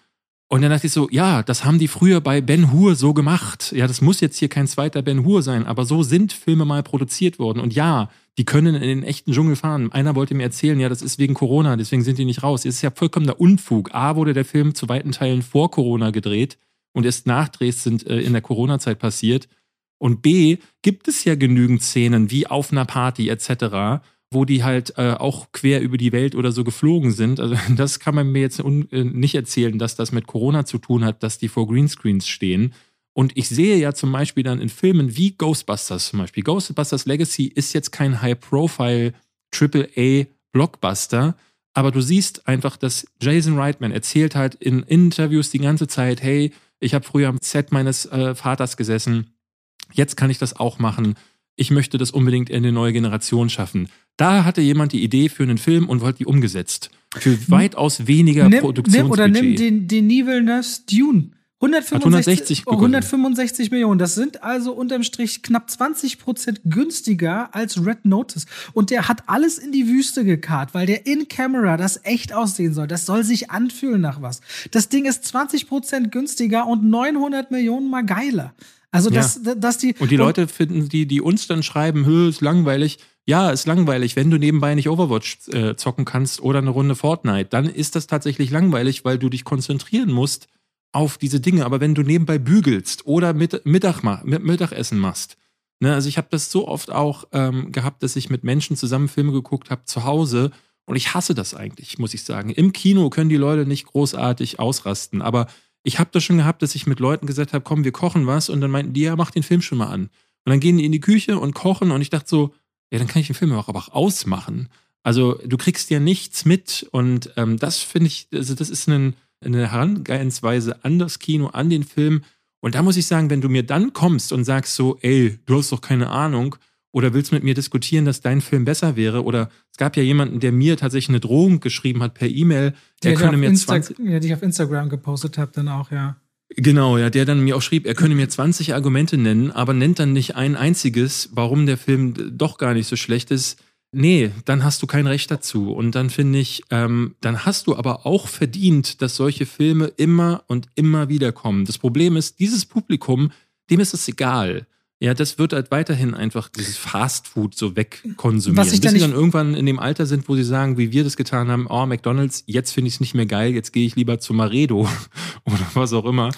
Und dann dachte ich so, ja, das haben die früher bei Ben Hur so gemacht. Ja, das muss jetzt hier kein zweiter Ben Hur sein, aber so sind Filme mal produziert worden. Und ja, die können in den echten Dschungel fahren. Einer wollte mir erzählen, ja, das ist wegen Corona, deswegen sind die nicht raus. Es ist ja vollkommener Unfug. A, wurde der Film zu weiten Teilen vor Corona gedreht und erst Nachdrehs sind äh, in der Corona-Zeit passiert. Und B, gibt es ja genügend Szenen wie auf einer Party etc., wo die halt äh, auch quer über die Welt oder so geflogen sind. Also [laughs] das kann man mir jetzt äh, nicht erzählen, dass das mit Corona zu tun hat, dass die vor Greenscreens stehen. Und ich sehe ja zum Beispiel dann in Filmen wie Ghostbusters zum Beispiel. Ghostbusters Legacy ist jetzt kein High-Profile AAA-Blockbuster, aber du siehst einfach, dass Jason Reitman erzählt halt in Interviews die ganze Zeit, hey, ich habe früher am Set meines äh, Vaters gesessen, jetzt kann ich das auch machen ich möchte das unbedingt in eine neue Generation schaffen. Da hatte jemand die Idee für einen Film und wollte die umgesetzt. Für weitaus weniger nimm, Produktionsbudget. Nimm, oder nimm den, den Villeneuve's Dune. 165, 165 Millionen. Das sind also unterm Strich knapp 20 Prozent günstiger als Red Notice. Und der hat alles in die Wüste gekarrt, weil der In-Camera das echt aussehen soll. Das soll sich anfühlen nach was. Das Ding ist 20 Prozent günstiger und 900 Millionen mal geiler. Also, dass, ja. dass die. Und die Leute finden, die, die uns dann schreiben, Hö, ist langweilig. Ja, ist langweilig. Wenn du nebenbei nicht Overwatch äh, zocken kannst oder eine Runde Fortnite, dann ist das tatsächlich langweilig, weil du dich konzentrieren musst auf diese Dinge. Aber wenn du nebenbei bügelst oder mit, Mittag, Mittagessen machst, ne, also ich habe das so oft auch ähm, gehabt, dass ich mit Menschen zusammen Filme geguckt habe zu Hause und ich hasse das eigentlich, muss ich sagen. Im Kino können die Leute nicht großartig ausrasten, aber ich habe das schon gehabt, dass ich mit Leuten gesagt habe, komm, wir kochen was und dann meinten die, ja, mach den Film schon mal an. Und dann gehen die in die Küche und kochen und ich dachte so, ja, dann kann ich den Film auch, aber auch ausmachen. Also du kriegst ja nichts mit und ähm, das finde ich, also das ist ein, eine Herangehensweise an das Kino, an den Film. Und da muss ich sagen, wenn du mir dann kommst und sagst so, ey, du hast doch keine Ahnung, oder willst mit mir diskutieren, dass dein Film besser wäre? Oder es gab ja jemanden, der mir tatsächlich eine Drohung geschrieben hat per E-Mail, der könne mir Insta 20. Ja, die ich auf Instagram gepostet habe, dann auch, ja. Genau, ja, der dann mir auch schrieb, er könne mir 20 Argumente nennen, aber nennt dann nicht ein einziges, warum der Film doch gar nicht so schlecht ist. Nee, dann hast du kein Recht dazu. Und dann finde ich, ähm, dann hast du aber auch verdient, dass solche Filme immer und immer wieder kommen. Das Problem ist, dieses Publikum, dem ist es egal. Ja, das wird halt weiterhin einfach dieses Fastfood so wegkonsumieren. Was ich bis sie dann irgendwann in dem Alter sind, wo sie sagen, wie wir das getan haben, oh, McDonalds, jetzt finde ich es nicht mehr geil, jetzt gehe ich lieber zu Maredo [laughs] oder was auch immer.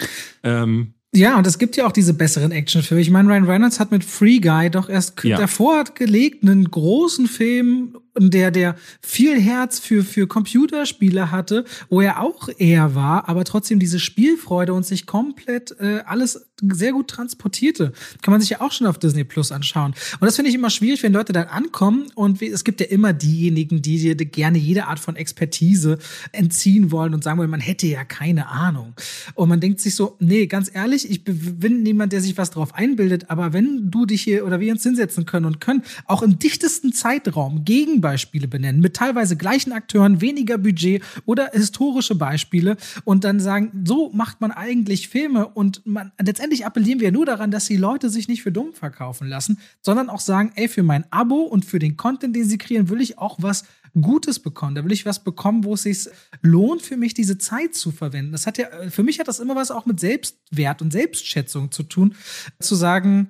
Ähm, ja, und es gibt ja auch diese besseren Actionfilme. Ich meine, Ryan Reynolds hat mit Free Guy doch erst ja. davor hat gelegt, einen großen Film der, der viel Herz für, für Computerspiele hatte, wo er auch eher war, aber trotzdem diese Spielfreude und sich komplett äh, alles sehr gut transportierte. Kann man sich ja auch schon auf Disney Plus anschauen. Und das finde ich immer schwierig, wenn Leute dann ankommen und es gibt ja immer diejenigen, die dir gerne jede Art von Expertise entziehen wollen und sagen wollen, man hätte ja keine Ahnung. Und man denkt sich so, nee, ganz ehrlich, ich bin niemand, der sich was drauf einbildet, aber wenn du dich hier oder wir uns hinsetzen können und können auch im dichtesten Zeitraum Gegenbeispiele benennen, mit teilweise gleichen Akteuren, weniger Budget oder historische Beispiele und dann sagen, so macht man eigentlich Filme und man letztendlich letztendlich appellieren wir nur daran, dass die Leute sich nicht für dumm verkaufen lassen, sondern auch sagen, ey, für mein Abo und für den Content, den sie kreieren, will ich auch was Gutes bekommen. Da will ich was bekommen, wo es sich lohnt, für mich diese Zeit zu verwenden. Das hat ja, für mich hat das immer was auch mit Selbstwert und Selbstschätzung zu tun, zu sagen,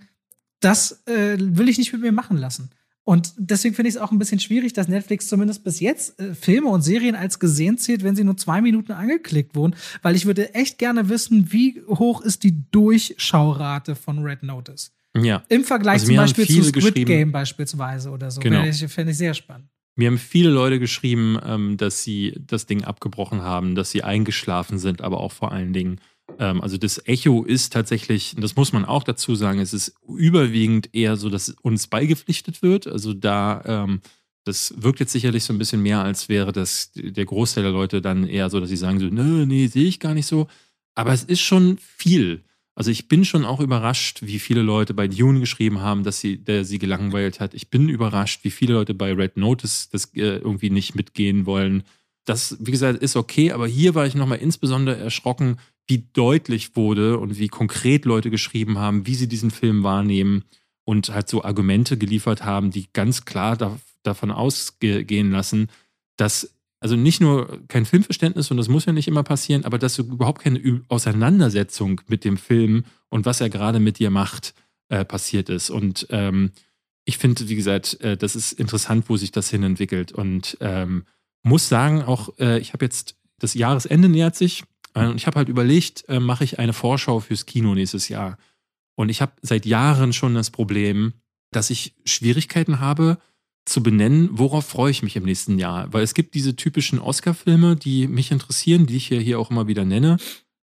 das äh, will ich nicht mit mir machen lassen. Und deswegen finde ich es auch ein bisschen schwierig, dass Netflix zumindest bis jetzt äh, Filme und Serien als gesehen zählt, wenn sie nur zwei Minuten angeklickt wurden. Weil ich würde echt gerne wissen, wie hoch ist die Durchschaurate von Red Notice. Ja. Im Vergleich also zum Beispiel zu Squid Game beispielsweise oder so. Genau. Fände ich, sehr spannend. Mir haben viele Leute geschrieben, ähm, dass sie das Ding abgebrochen haben, dass sie eingeschlafen sind, aber auch vor allen Dingen also das Echo ist tatsächlich, das muss man auch dazu sagen, es ist überwiegend eher so, dass uns beigepflichtet wird. Also da, ähm, das wirkt jetzt sicherlich so ein bisschen mehr, als wäre das der Großteil der Leute dann eher so, dass sie sagen so, nö, nee, sehe ich gar nicht so. Aber es ist schon viel. Also ich bin schon auch überrascht, wie viele Leute bei Dune geschrieben haben, dass sie, der sie gelangweilt hat. Ich bin überrascht, wie viele Leute bei Red Notice das äh, irgendwie nicht mitgehen wollen. Das, wie gesagt, ist okay, aber hier war ich nochmal insbesondere erschrocken, wie deutlich wurde und wie konkret Leute geschrieben haben, wie sie diesen Film wahrnehmen und halt so Argumente geliefert haben, die ganz klar da, davon ausgehen lassen, dass also nicht nur kein Filmverständnis, und das muss ja nicht immer passieren, aber dass überhaupt keine Auseinandersetzung mit dem Film und was er gerade mit dir macht, äh, passiert ist. Und ähm, ich finde, wie gesagt, äh, das ist interessant, wo sich das hin entwickelt. Und ähm, muss sagen, auch äh, ich habe jetzt das Jahresende nähert sich und ich habe halt überlegt, äh, mache ich eine Vorschau fürs Kino nächstes Jahr. Und ich habe seit Jahren schon das Problem, dass ich Schwierigkeiten habe zu benennen, worauf freue ich mich im nächsten Jahr. Weil es gibt diese typischen Oscar-Filme, die mich interessieren, die ich hier, hier auch immer wieder nenne.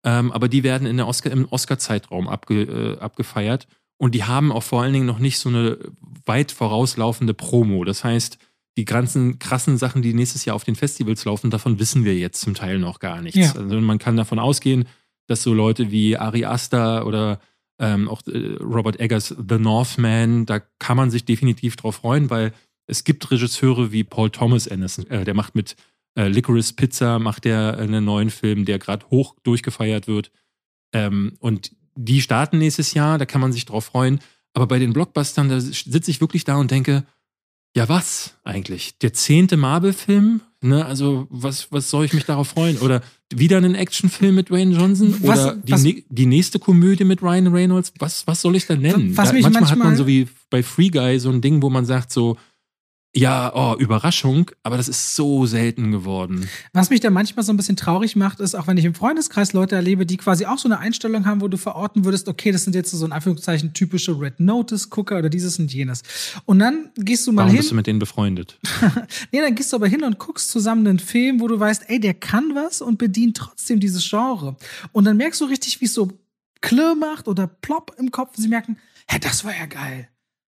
Ähm, aber die werden in der Oscar, im Oscar-Zeitraum abge, äh, abgefeiert. Und die haben auch vor allen Dingen noch nicht so eine weit vorauslaufende Promo. Das heißt, die ganzen krassen Sachen, die nächstes Jahr auf den Festivals laufen, davon wissen wir jetzt zum Teil noch gar nichts. Ja. Also man kann davon ausgehen, dass so Leute wie Ari Aster oder ähm, auch äh, Robert Eggers The Northman, da kann man sich definitiv drauf freuen, weil es gibt Regisseure wie Paul Thomas Anderson, äh, der macht mit äh, Licorice Pizza, macht der einen neuen Film, der gerade hoch durchgefeiert wird. Ähm, und die starten nächstes Jahr, da kann man sich drauf freuen. Aber bei den Blockbustern, da sitze ich wirklich da und denke, ja, was eigentlich? Der zehnte Marvel-Film? Ne, also, was, was soll ich mich darauf freuen? Oder wieder einen Actionfilm mit Wayne Johnson? Was, Oder die, was, die, nächste Komödie mit Ryan Reynolds? Was, was soll ich da nennen? Was da, manchmal, manchmal hat man so wie bei Free Guy so ein Ding, wo man sagt so, ja, oh, Überraschung, aber das ist so selten geworden. Was mich da manchmal so ein bisschen traurig macht, ist, auch wenn ich im Freundeskreis Leute erlebe, die quasi auch so eine Einstellung haben, wo du verorten würdest, okay, das sind jetzt so in Anführungszeichen typische Red Notice-Gucker oder dieses und jenes. Und dann gehst du mal Warum hin. bist du mit denen befreundet? [laughs] nee, dann gehst du aber hin und guckst zusammen einen Film, wo du weißt, ey, der kann was und bedient trotzdem dieses Genre. Und dann merkst du richtig, wie es so klirr macht oder plopp im Kopf und sie merken, hä, das war ja geil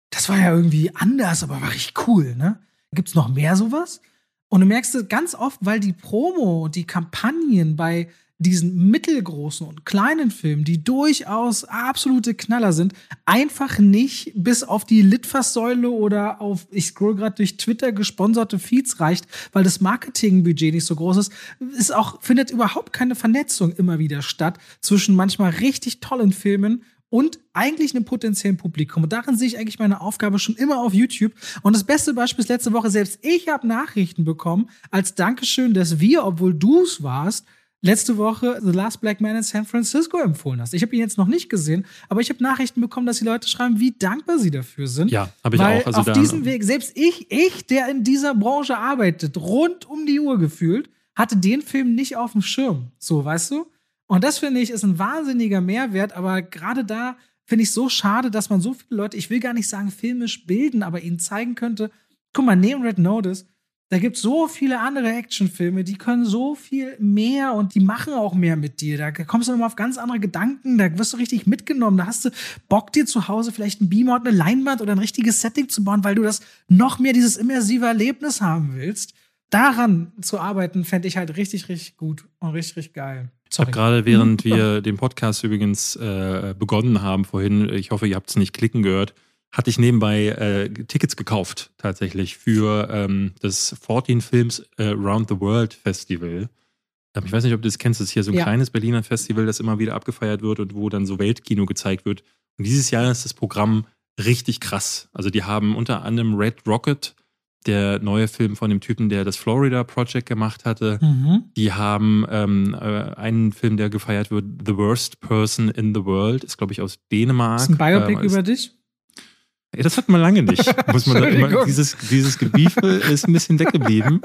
das war ja irgendwie anders, aber war richtig cool, ne? Gibt's noch mehr sowas? Und du merkst es ganz oft, weil die Promo und die Kampagnen bei diesen mittelgroßen und kleinen Filmen, die durchaus absolute Knaller sind, einfach nicht bis auf die Litfaßsäule oder auf, ich scroll gerade durch Twitter, gesponserte Feeds reicht, weil das Marketingbudget nicht so groß ist, ist auch, findet überhaupt keine Vernetzung immer wieder statt zwischen manchmal richtig tollen Filmen und eigentlich einem potenziellen Publikum. Und darin sehe ich eigentlich meine Aufgabe schon immer auf YouTube. Und das beste Beispiel ist letzte Woche, selbst ich habe Nachrichten bekommen, als Dankeschön, dass wir, obwohl du es warst, letzte Woche The Last Black Man in San Francisco empfohlen hast. Ich habe ihn jetzt noch nicht gesehen, aber ich habe Nachrichten bekommen, dass die Leute schreiben, wie dankbar sie dafür sind. Ja, habe ich weil auch. Also auf diesem Weg, selbst ich, ich, der in dieser Branche arbeitet, rund um die Uhr gefühlt, hatte den Film nicht auf dem Schirm. So, weißt du? Und das finde ich ist ein wahnsinniger Mehrwert, aber gerade da finde ich so schade, dass man so viele Leute, ich will gar nicht sagen filmisch bilden, aber ihnen zeigen könnte, Guck mal, neben Red Notice, da gibt es so viele andere Actionfilme, die können so viel mehr und die machen auch mehr mit dir. Da kommst du nochmal auf ganz andere Gedanken, da wirst du richtig mitgenommen. Da hast du Bock, dir zu Hause vielleicht ein Beamer und eine Leinwand oder ein richtiges Setting zu bauen, weil du das noch mehr dieses immersive Erlebnis haben willst. Daran zu arbeiten, fände ich halt richtig, richtig gut und richtig, richtig geil. Ich habe gerade, während [laughs] wir den Podcast übrigens äh, begonnen haben vorhin, ich hoffe, ihr habt es nicht klicken gehört, hatte ich nebenbei äh, Tickets gekauft, tatsächlich, für ähm, das 14 Films äh, Around the World Festival. Ähm, ich weiß nicht, ob du das kennst, das ist hier so ein ja. kleines Berliner Festival, das immer wieder abgefeiert wird und wo dann so Weltkino gezeigt wird. Und dieses Jahr ist das Programm richtig krass. Also die haben unter anderem Red Rocket, der neue Film von dem Typen, der das Florida Project gemacht hatte. Mhm. Die haben ähm, äh, einen Film, der gefeiert wird, The Worst Person in the World, ist glaube ich aus Dänemark. Ist ein Biopic ähm, über dich? Ja, das hat man lange nicht. [laughs] Muss man immer, dieses, dieses Gebiefe ist ein bisschen weggeblieben.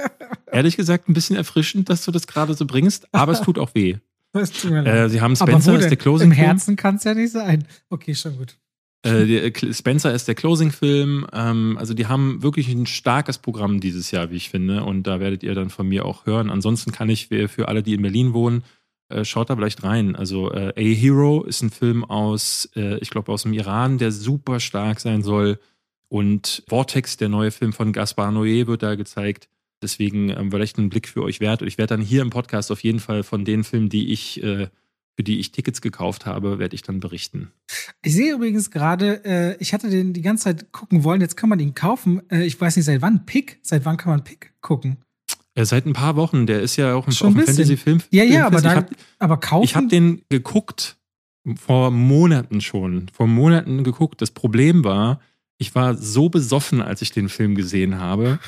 Ehrlich gesagt, ein bisschen erfrischend, dass du das gerade so bringst, aber es tut auch weh. [laughs] Äh, sie haben Spencer ist der Closing. Im Herzen kann es ja nicht sein. Okay, schon gut. Äh, äh Spencer ist der Closing-Film. Ähm, also die haben wirklich ein starkes Programm dieses Jahr, wie ich finde. Und da werdet ihr dann von mir auch hören. Ansonsten kann ich für alle, die in Berlin wohnen, äh, schaut da vielleicht rein. Also äh, A Hero ist ein Film aus, äh, ich glaube, aus dem Iran, der super stark sein soll. Und Vortex, der neue Film von Gaspar Noé, wird da gezeigt. Deswegen ähm, vielleicht ein Blick für euch wert. Und ich werde dann hier im Podcast auf jeden Fall von den Filmen, die ich, äh, für die ich Tickets gekauft habe, werde ich dann berichten. Ich sehe übrigens gerade, äh, ich hatte den die ganze Zeit gucken wollen, jetzt kann man ihn kaufen. Äh, ich weiß nicht, seit wann Pick? Seit wann kann man Pick gucken? Ja, seit ein paar Wochen. Der ist ja auch ein, Fantasy-Film. Ja, ja, aber, dann, hab, aber kaufen. Ich habe den geguckt vor Monaten schon. Vor Monaten geguckt. Das Problem war, ich war so besoffen, als ich den Film gesehen habe.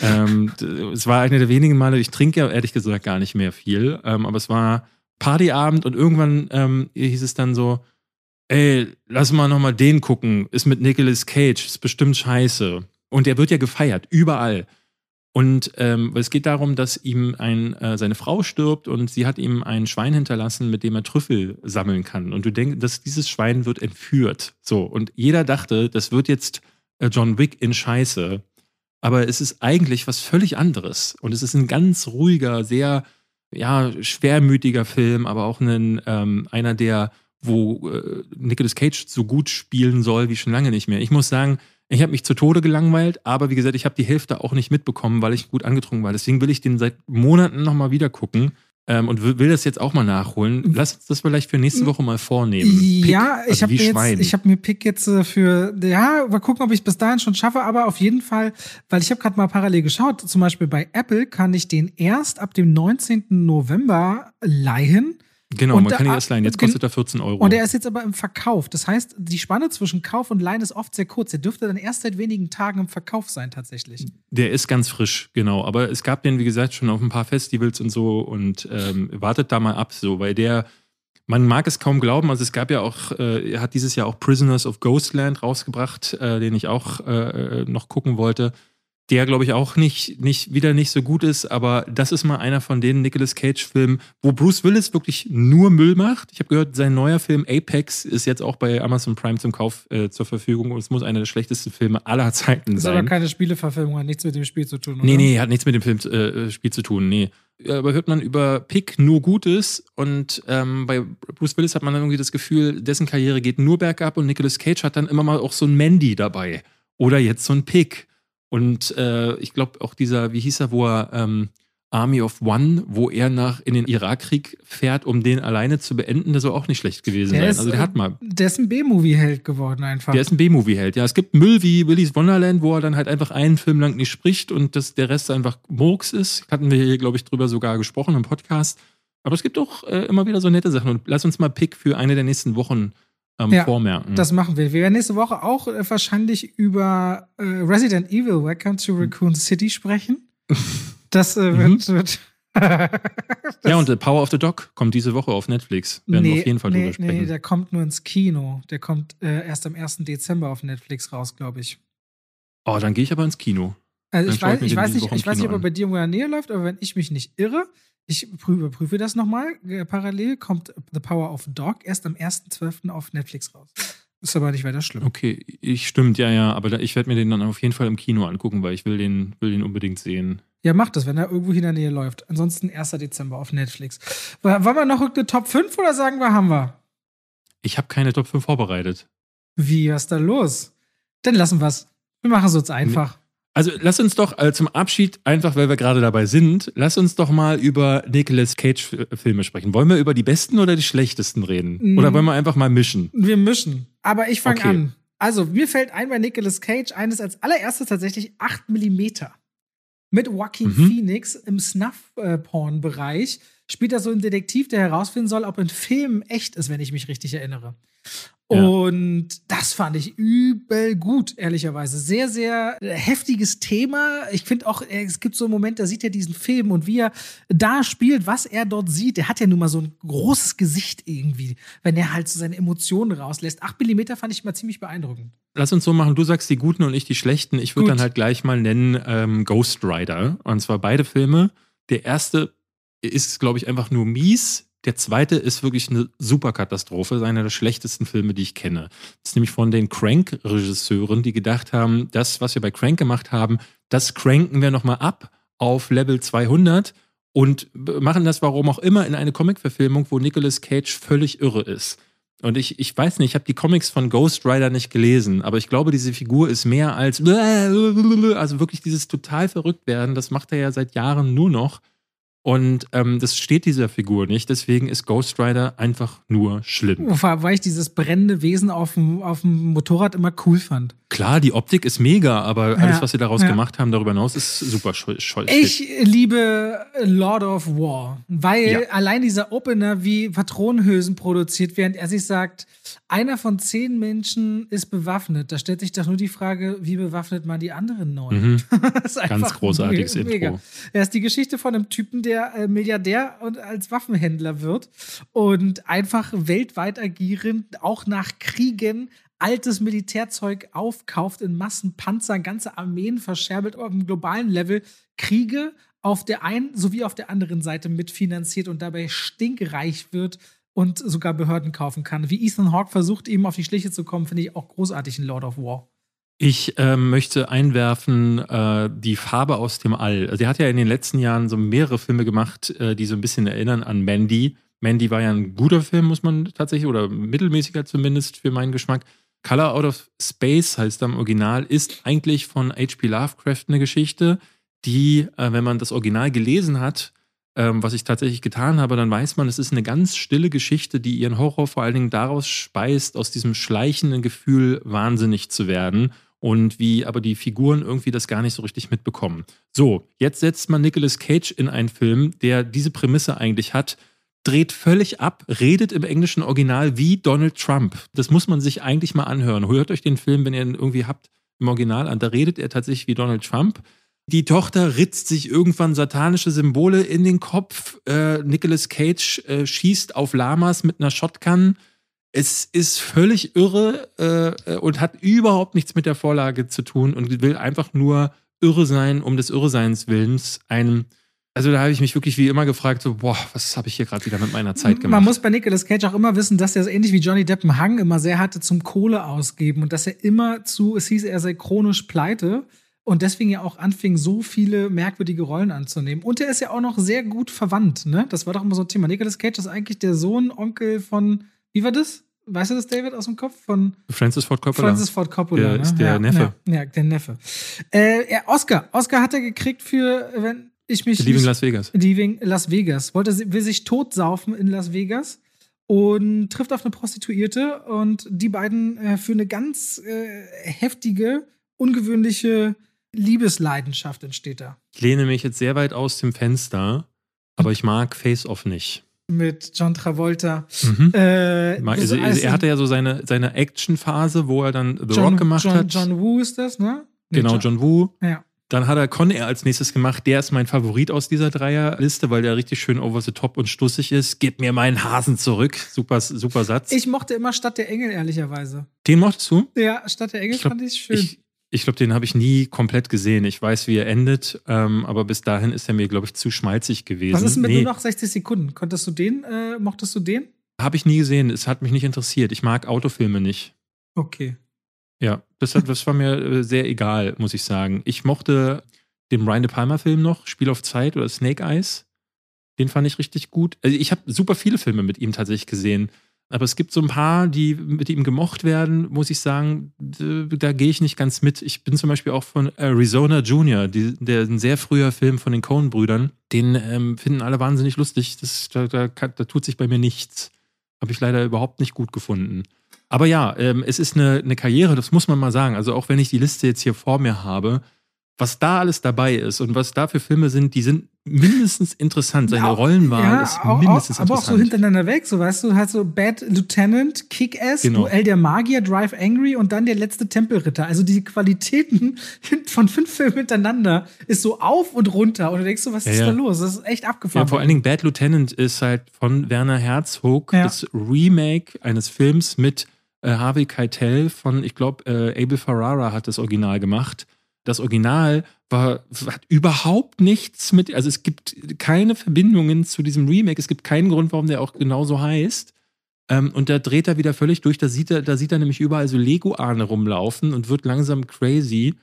ähm, es war eine der wenigen Male, ich trinke ja ehrlich gesagt gar nicht mehr viel, ähm, aber es war Partyabend und irgendwann ähm, hieß es dann so, ey, lass mal nochmal den gucken, ist mit Nicolas Cage, ist bestimmt scheiße. Und er wird ja gefeiert, überall. Und ähm, es geht darum, dass ihm ein, äh, seine Frau stirbt und sie hat ihm ein Schwein hinterlassen, mit dem er Trüffel sammeln kann. Und du denkst, dass dieses Schwein wird entführt. So. Und jeder dachte, das wird jetzt äh, John Wick in Scheiße. Aber es ist eigentlich was völlig anderes. Und es ist ein ganz ruhiger, sehr, ja, schwermütiger Film, aber auch ein, ähm, einer, der, wo äh, Nicolas Cage so gut spielen soll wie schon lange nicht mehr. Ich muss sagen, ich habe mich zu Tode gelangweilt, aber wie gesagt, ich habe die Hälfte auch nicht mitbekommen, weil ich gut angetrunken war. Deswegen will ich den seit Monaten nochmal wieder gucken. Ähm, und will das jetzt auch mal nachholen. Lass uns das vielleicht für nächste Woche mal vornehmen. Pick, ja, ich also habe jetzt, ich habe mir Pick jetzt äh, für, ja, mal gucken, ob ich bis dahin schon schaffe, aber auf jeden Fall, weil ich habe gerade mal parallel geschaut, zum Beispiel bei Apple kann ich den erst ab dem 19. November leihen. Genau, und man kann ihn erst leihen. Jetzt kostet er 14 Euro. Und er ist jetzt aber im Verkauf. Das heißt, die Spanne zwischen Kauf und Leihen ist oft sehr kurz. Der dürfte dann erst seit wenigen Tagen im Verkauf sein, tatsächlich. Der ist ganz frisch, genau. Aber es gab den, wie gesagt, schon auf ein paar Festivals und so. Und ähm, wartet da mal ab, so, weil der. Man mag es kaum glauben, also es gab ja auch, äh, er hat dieses Jahr auch Prisoners of Ghostland rausgebracht, äh, den ich auch äh, äh noch gucken wollte der glaube ich auch nicht, nicht, wieder nicht so gut ist, aber das ist mal einer von den Nicolas Cage-Filmen, wo Bruce Willis wirklich nur Müll macht. Ich habe gehört, sein neuer Film Apex ist jetzt auch bei Amazon Prime zum Kauf äh, zur Verfügung und es muss einer der schlechtesten Filme aller Zeiten sein. Ist aber keine Spieleverfilmung, hat nichts mit dem Spiel zu tun, oder? Nee, nee, hat nichts mit dem Film, äh, Spiel zu tun, nee. Aber hört man über Pick nur Gutes und ähm, bei Bruce Willis hat man dann irgendwie das Gefühl, dessen Karriere geht nur bergab und Nicolas Cage hat dann immer mal auch so ein Mandy dabei. Oder jetzt so ein Pick. Und äh, ich glaube auch dieser, wie hieß er, wo er ähm, Army of One, wo er nach in den Irakkrieg fährt, um den alleine zu beenden, der soll auch nicht schlecht gewesen der sein. Ist, also der hat mal. Der ist ein B-Movie-Held geworden einfach. Der ist ein B-Movie-Held, ja. Es gibt Müll wie Willy's Wonderland, wo er dann halt einfach einen Film lang nicht spricht und das, der Rest einfach Murks ist. Hatten wir hier, glaube ich, drüber sogar gesprochen im Podcast. Aber es gibt auch äh, immer wieder so nette Sachen. Und lass uns mal Pick für eine der nächsten Wochen ähm, ja, vormerken. Das machen wir. Wir werden nächste Woche auch äh, wahrscheinlich über äh, Resident Evil Welcome to Raccoon City sprechen. [laughs] Das äh, wird, mhm. wird [laughs] ja, und The Power of the Dog kommt diese Woche auf Netflix. Werden nee, wir auf jeden Fall nee, drüber sprechen. Nee, der kommt nur ins Kino. Der kommt äh, erst am 1. Dezember auf Netflix raus, glaube ich. Oh, dann gehe ich aber ins Kino. Also ich weiß, ich, weiß nicht, ich weiß nicht, ob er bei dir in der Nähe läuft, aber wenn ich mich nicht irre, ich überprüfe das nochmal. Äh, parallel kommt The Power of Dog erst am 1.12. auf Netflix raus. Ist aber nicht weiter schlimm. Okay, ich stimmt, ja, ja, aber da, ich werde mir den dann auf jeden Fall im Kino angucken, weil ich will den, will den unbedingt sehen. Ja, mach das, wenn er irgendwo in der Nähe läuft. Ansonsten 1. Dezember auf Netflix. Wollen wir noch eine Top 5 oder sagen wir, haben wir? Ich habe keine Top 5 vorbereitet. Wie, was ist da los? Dann lassen wir's. Wir machen es uns einfach. Also lass uns doch äh, zum Abschied, einfach weil wir gerade dabei sind, lass uns doch mal über Nicolas Cage-Filme sprechen. Wollen wir über die besten oder die schlechtesten reden? Mhm. Oder wollen wir einfach mal mischen? Wir mischen. Aber ich fange Okay. an. Also, mir fällt ein bei Nicolas Cage eines als allererstes tatsächlich 8 mm. Mit Joaquin Mhm. Phoenix im Snuff-Porn-Bereich spielt er so einen Detektiv, der herausfinden soll, ob ein Film echt ist, wenn ich mich richtig erinnere. Ja. Und das fand ich übel gut, ehrlicherweise. Sehr, sehr heftiges Thema. Ich finde auch, es gibt so einen Moment, da sieht er diesen Film und wie er da spielt, was er dort sieht. Der hat ja nun mal so ein großes Gesicht irgendwie, wenn er halt so seine Emotionen rauslässt. 8 mm fand ich mal ziemlich beeindruckend. Lass uns so machen, du sagst die guten und ich die schlechten. Ich würde dann halt gleich mal nennen ähm, Ghost Rider. Und zwar beide Filme. Der erste ist, glaube ich, einfach nur mies. Der zweite ist wirklich eine Superkatastrophe. Ist einer der schlechtesten Filme, die ich kenne. Das ist nämlich von den Crank-Regisseuren, die gedacht haben, das, was wir bei Crank gemacht haben, das cranken wir nochmal ab auf Level 200 und machen das, warum auch immer, in eine Comic-Verfilmung, wo Nicolas Cage völlig irre ist. Und ich, ich weiß nicht, ich habe die Comics von Ghost Rider nicht gelesen, aber ich glaube, diese Figur ist mehr als, also wirklich dieses total verrückt werden, das macht er ja seit Jahren nur noch. Und ähm, das steht dieser Figur nicht, deswegen ist Ghost Rider einfach nur schlimm. Weil ich dieses brennende Wesen auf dem, auf dem Motorrad immer cool fand. Klar, die Optik ist mega, aber alles, Ja, was sie daraus ja. gemacht haben, darüber hinaus, ist super scheu. scheu Ich liebe Lord of War, weil Ja. allein dieser Opener, wie Patronenhülsen produziert, während er sich sagt, einer von zehn Menschen ist bewaffnet. Da stellt sich doch nur die Frage, wie bewaffnet man die anderen neun? Mhm. [laughs] Das ist Ganz großartiges me- mega. Intro. Er ist die Geschichte von einem Typen, der äh, Milliardär und als Waffenhändler wird und einfach weltweit agierend, auch nach Kriegen, altes Militärzeug aufkauft in Massen, Panzer, ganze Armeen verscherbelt auf dem globalen Level, Kriege auf der einen sowie auf der anderen Seite mitfinanziert und dabei stinkreich wird und sogar Behörden kaufen kann. Wie Ethan Hawke versucht, ihm auf die Schliche zu kommen, finde ich auch großartig in Lord of War. Ich ähm, möchte einwerfen äh, die Farbe aus dem All. Also er hat ja in den letzten Jahren so mehrere Filme gemacht, äh, die so ein bisschen erinnern an Mandy. Mandy war ja ein guter Film, muss man tatsächlich, oder mittelmäßiger zumindest für meinen Geschmack. Color Out of Space heißt am Original, ist eigentlich von H.P. Lovecraft eine Geschichte, die, äh, wenn man das Original gelesen hat, ähm, was ich tatsächlich getan habe, dann weiß man, es ist eine ganz stille Geschichte, die ihren Horror vor allen Dingen daraus speist, aus diesem schleichenden Gefühl, wahnsinnig zu werden und wie aber die Figuren irgendwie das gar nicht so richtig mitbekommen. So, jetzt setzt man Nicolas Cage in einen Film, der diese Prämisse eigentlich hat, dreht völlig ab, redet im englischen Original wie Donald Trump. Das muss man sich eigentlich mal anhören. Hört euch den Film, wenn ihr ihn irgendwie habt, im Original an. Da redet er tatsächlich wie Donald Trump. Die Tochter ritzt sich irgendwann satanische Symbole in den Kopf. Äh, Nicolas Cage äh, schießt auf Lamas mit einer Shotgun. Es ist völlig irre äh, und hat überhaupt nichts mit der Vorlage zu tun und will einfach nur irre sein, um des Irreseins Willens. Ein, also da habe ich mich wirklich wie immer gefragt, so, boah, was habe ich hier gerade wieder mit meiner Zeit gemacht? Man muss bei Nicolas Cage auch immer wissen, dass er so ähnlich wie Johnny Depp einen Hang immer sehr hatte zum Kohle ausgeben und dass er immer zu, es hieß, er sei chronisch pleite und deswegen ja auch anfing, so viele merkwürdige Rollen anzunehmen. Und er ist ja auch noch sehr gut verwandt, ne? Das war doch immer so ein Thema. Nicolas Cage ist eigentlich der Sohn, Onkel von, wie war das? Weißt du das, David, aus dem Kopf? Von Francis Ford Coppola. Francis Ford Coppola. Der ne? ist der ja, Neffe. Ja, ja, der Neffe. Äh, er, Oscar. Oscar hat er gekriegt für, wenn ich mich. Leaving Las Vegas. Leaving Las Vegas. Wollte, will sich totsaufen in Las Vegas und trifft auf eine Prostituierte und die beiden äh, für eine ganz äh, heftige, ungewöhnliche Liebesleidenschaft entsteht da. Ich lehne mich jetzt sehr weit aus dem Fenster, aber ich mag Face Off nicht. Mit John Travolta. Mhm. Äh, also, als- er hatte ja so seine, seine Action-Phase, wo er dann The John, Rock gemacht John, hat. John Woo ist das, ne? Nee, genau, John Woo. Ja. Dann hat er Con Air als nächstes gemacht. Der ist mein Favorit aus dieser Dreierliste, weil der richtig schön over the top und stussig ist. Gib mir meinen Hasen zurück. Super, super Satz. Ich mochte immer Stadt der Engel, ehrlicherweise. den mochtest du? Ja, Stadt der Engel Ich glaub, fand ich schön. Ich, ich glaube, den habe ich nie komplett gesehen. Ich weiß, wie er endet, ähm, aber bis dahin ist er mir, glaube ich, zu schmalzig gewesen. Was ist mit nee, nur noch 60 Sekunden? Konntest du den, äh, mochtest du den? habe ich nie gesehen. Es hat mich nicht interessiert. Ich mag Autofilme nicht. Okay. Ja, das, hat, das war mir äh, sehr egal, muss ich sagen. Ich mochte den Brian De Palma-Film noch, Spiel auf Zeit oder Snake Eyes. Den fand ich richtig gut. Also ich habe super viele Filme mit ihm tatsächlich gesehen. Aber es gibt so ein paar, die mit ihm gemocht werden, muss ich sagen, da gehe ich nicht ganz mit. Ich bin zum Beispiel auch von Arizona Junior, die, der ein sehr früher Film von den Coen-Brüdern. Den ähm, finden alle wahnsinnig lustig. Das, da, da, da tut sich bei mir nichts. Habe ich leider überhaupt nicht gut gefunden. Aber ja, ähm, es ist eine, eine Karriere, das muss man mal sagen. Also auch wenn ich die Liste jetzt hier vor mir habe, was da alles dabei ist und was da für Filme sind, die sind mindestens interessant. Seine ja, Rollenwahl ja, ist mindestens auch, aber interessant. Aber auch so hintereinander weg, so weißt du, halt so Bad Lieutenant, Kick-Ass, genau. Duell der Magier, Drive Angry und dann der letzte Tempelritter. Also die Qualitäten [laughs] von fünf Filmen hintereinander ist so auf und runter und du denkst so, was ja, ist da los? Das ist echt abgefahren. Ja, vor allen Dingen Bad Lieutenant ist halt von Werner Herzog das Remake eines Films mit äh, Harvey Keitel von, ich glaube, äh, Abel Ferrara hat das Original gemacht das Original war, hat überhaupt nichts mit, also es gibt keine Verbindungen zu diesem Remake. Es gibt keinen Grund, warum der auch genauso heißt. Ähm, und da dreht er wieder völlig durch. Da sieht er, da sieht er nämlich überall so Lego-Ahne rumlaufen und wird langsam crazy.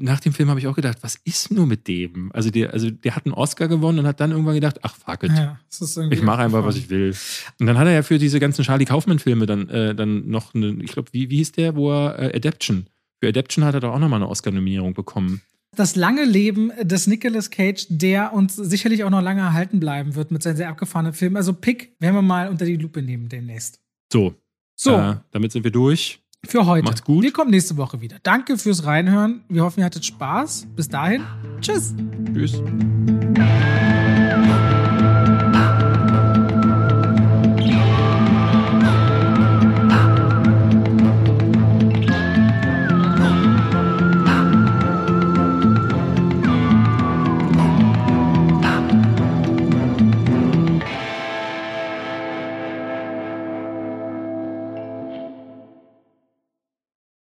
Nach dem Film habe ich auch gedacht, was ist nur mit dem? Also der, also der hat einen Oscar gewonnen und hat dann irgendwann gedacht, ach fuck it. Ja, ich mache einfach, was ich will. Und dann hat er ja für diese ganzen Charlie Kaufman-Filme dann, äh, dann noch eine, ich glaube, wie, wie hieß der, wo er äh, Adaption für Adaption hat er doch auch nochmal eine Oscar-Nominierung bekommen. Das lange Leben des Nicolas Cage, der uns sicherlich auch noch lange erhalten bleiben wird mit seinen sehr abgefahrenen Filmen. Also Pick werden wir mal unter die Lupe nehmen demnächst. So. So. Äh, damit sind wir durch. Für heute. Macht's gut. Wir kommen nächste Woche wieder. Danke fürs Reinhören. Wir hoffen, ihr hattet Spaß. Bis dahin. Tschüss. Tschüss.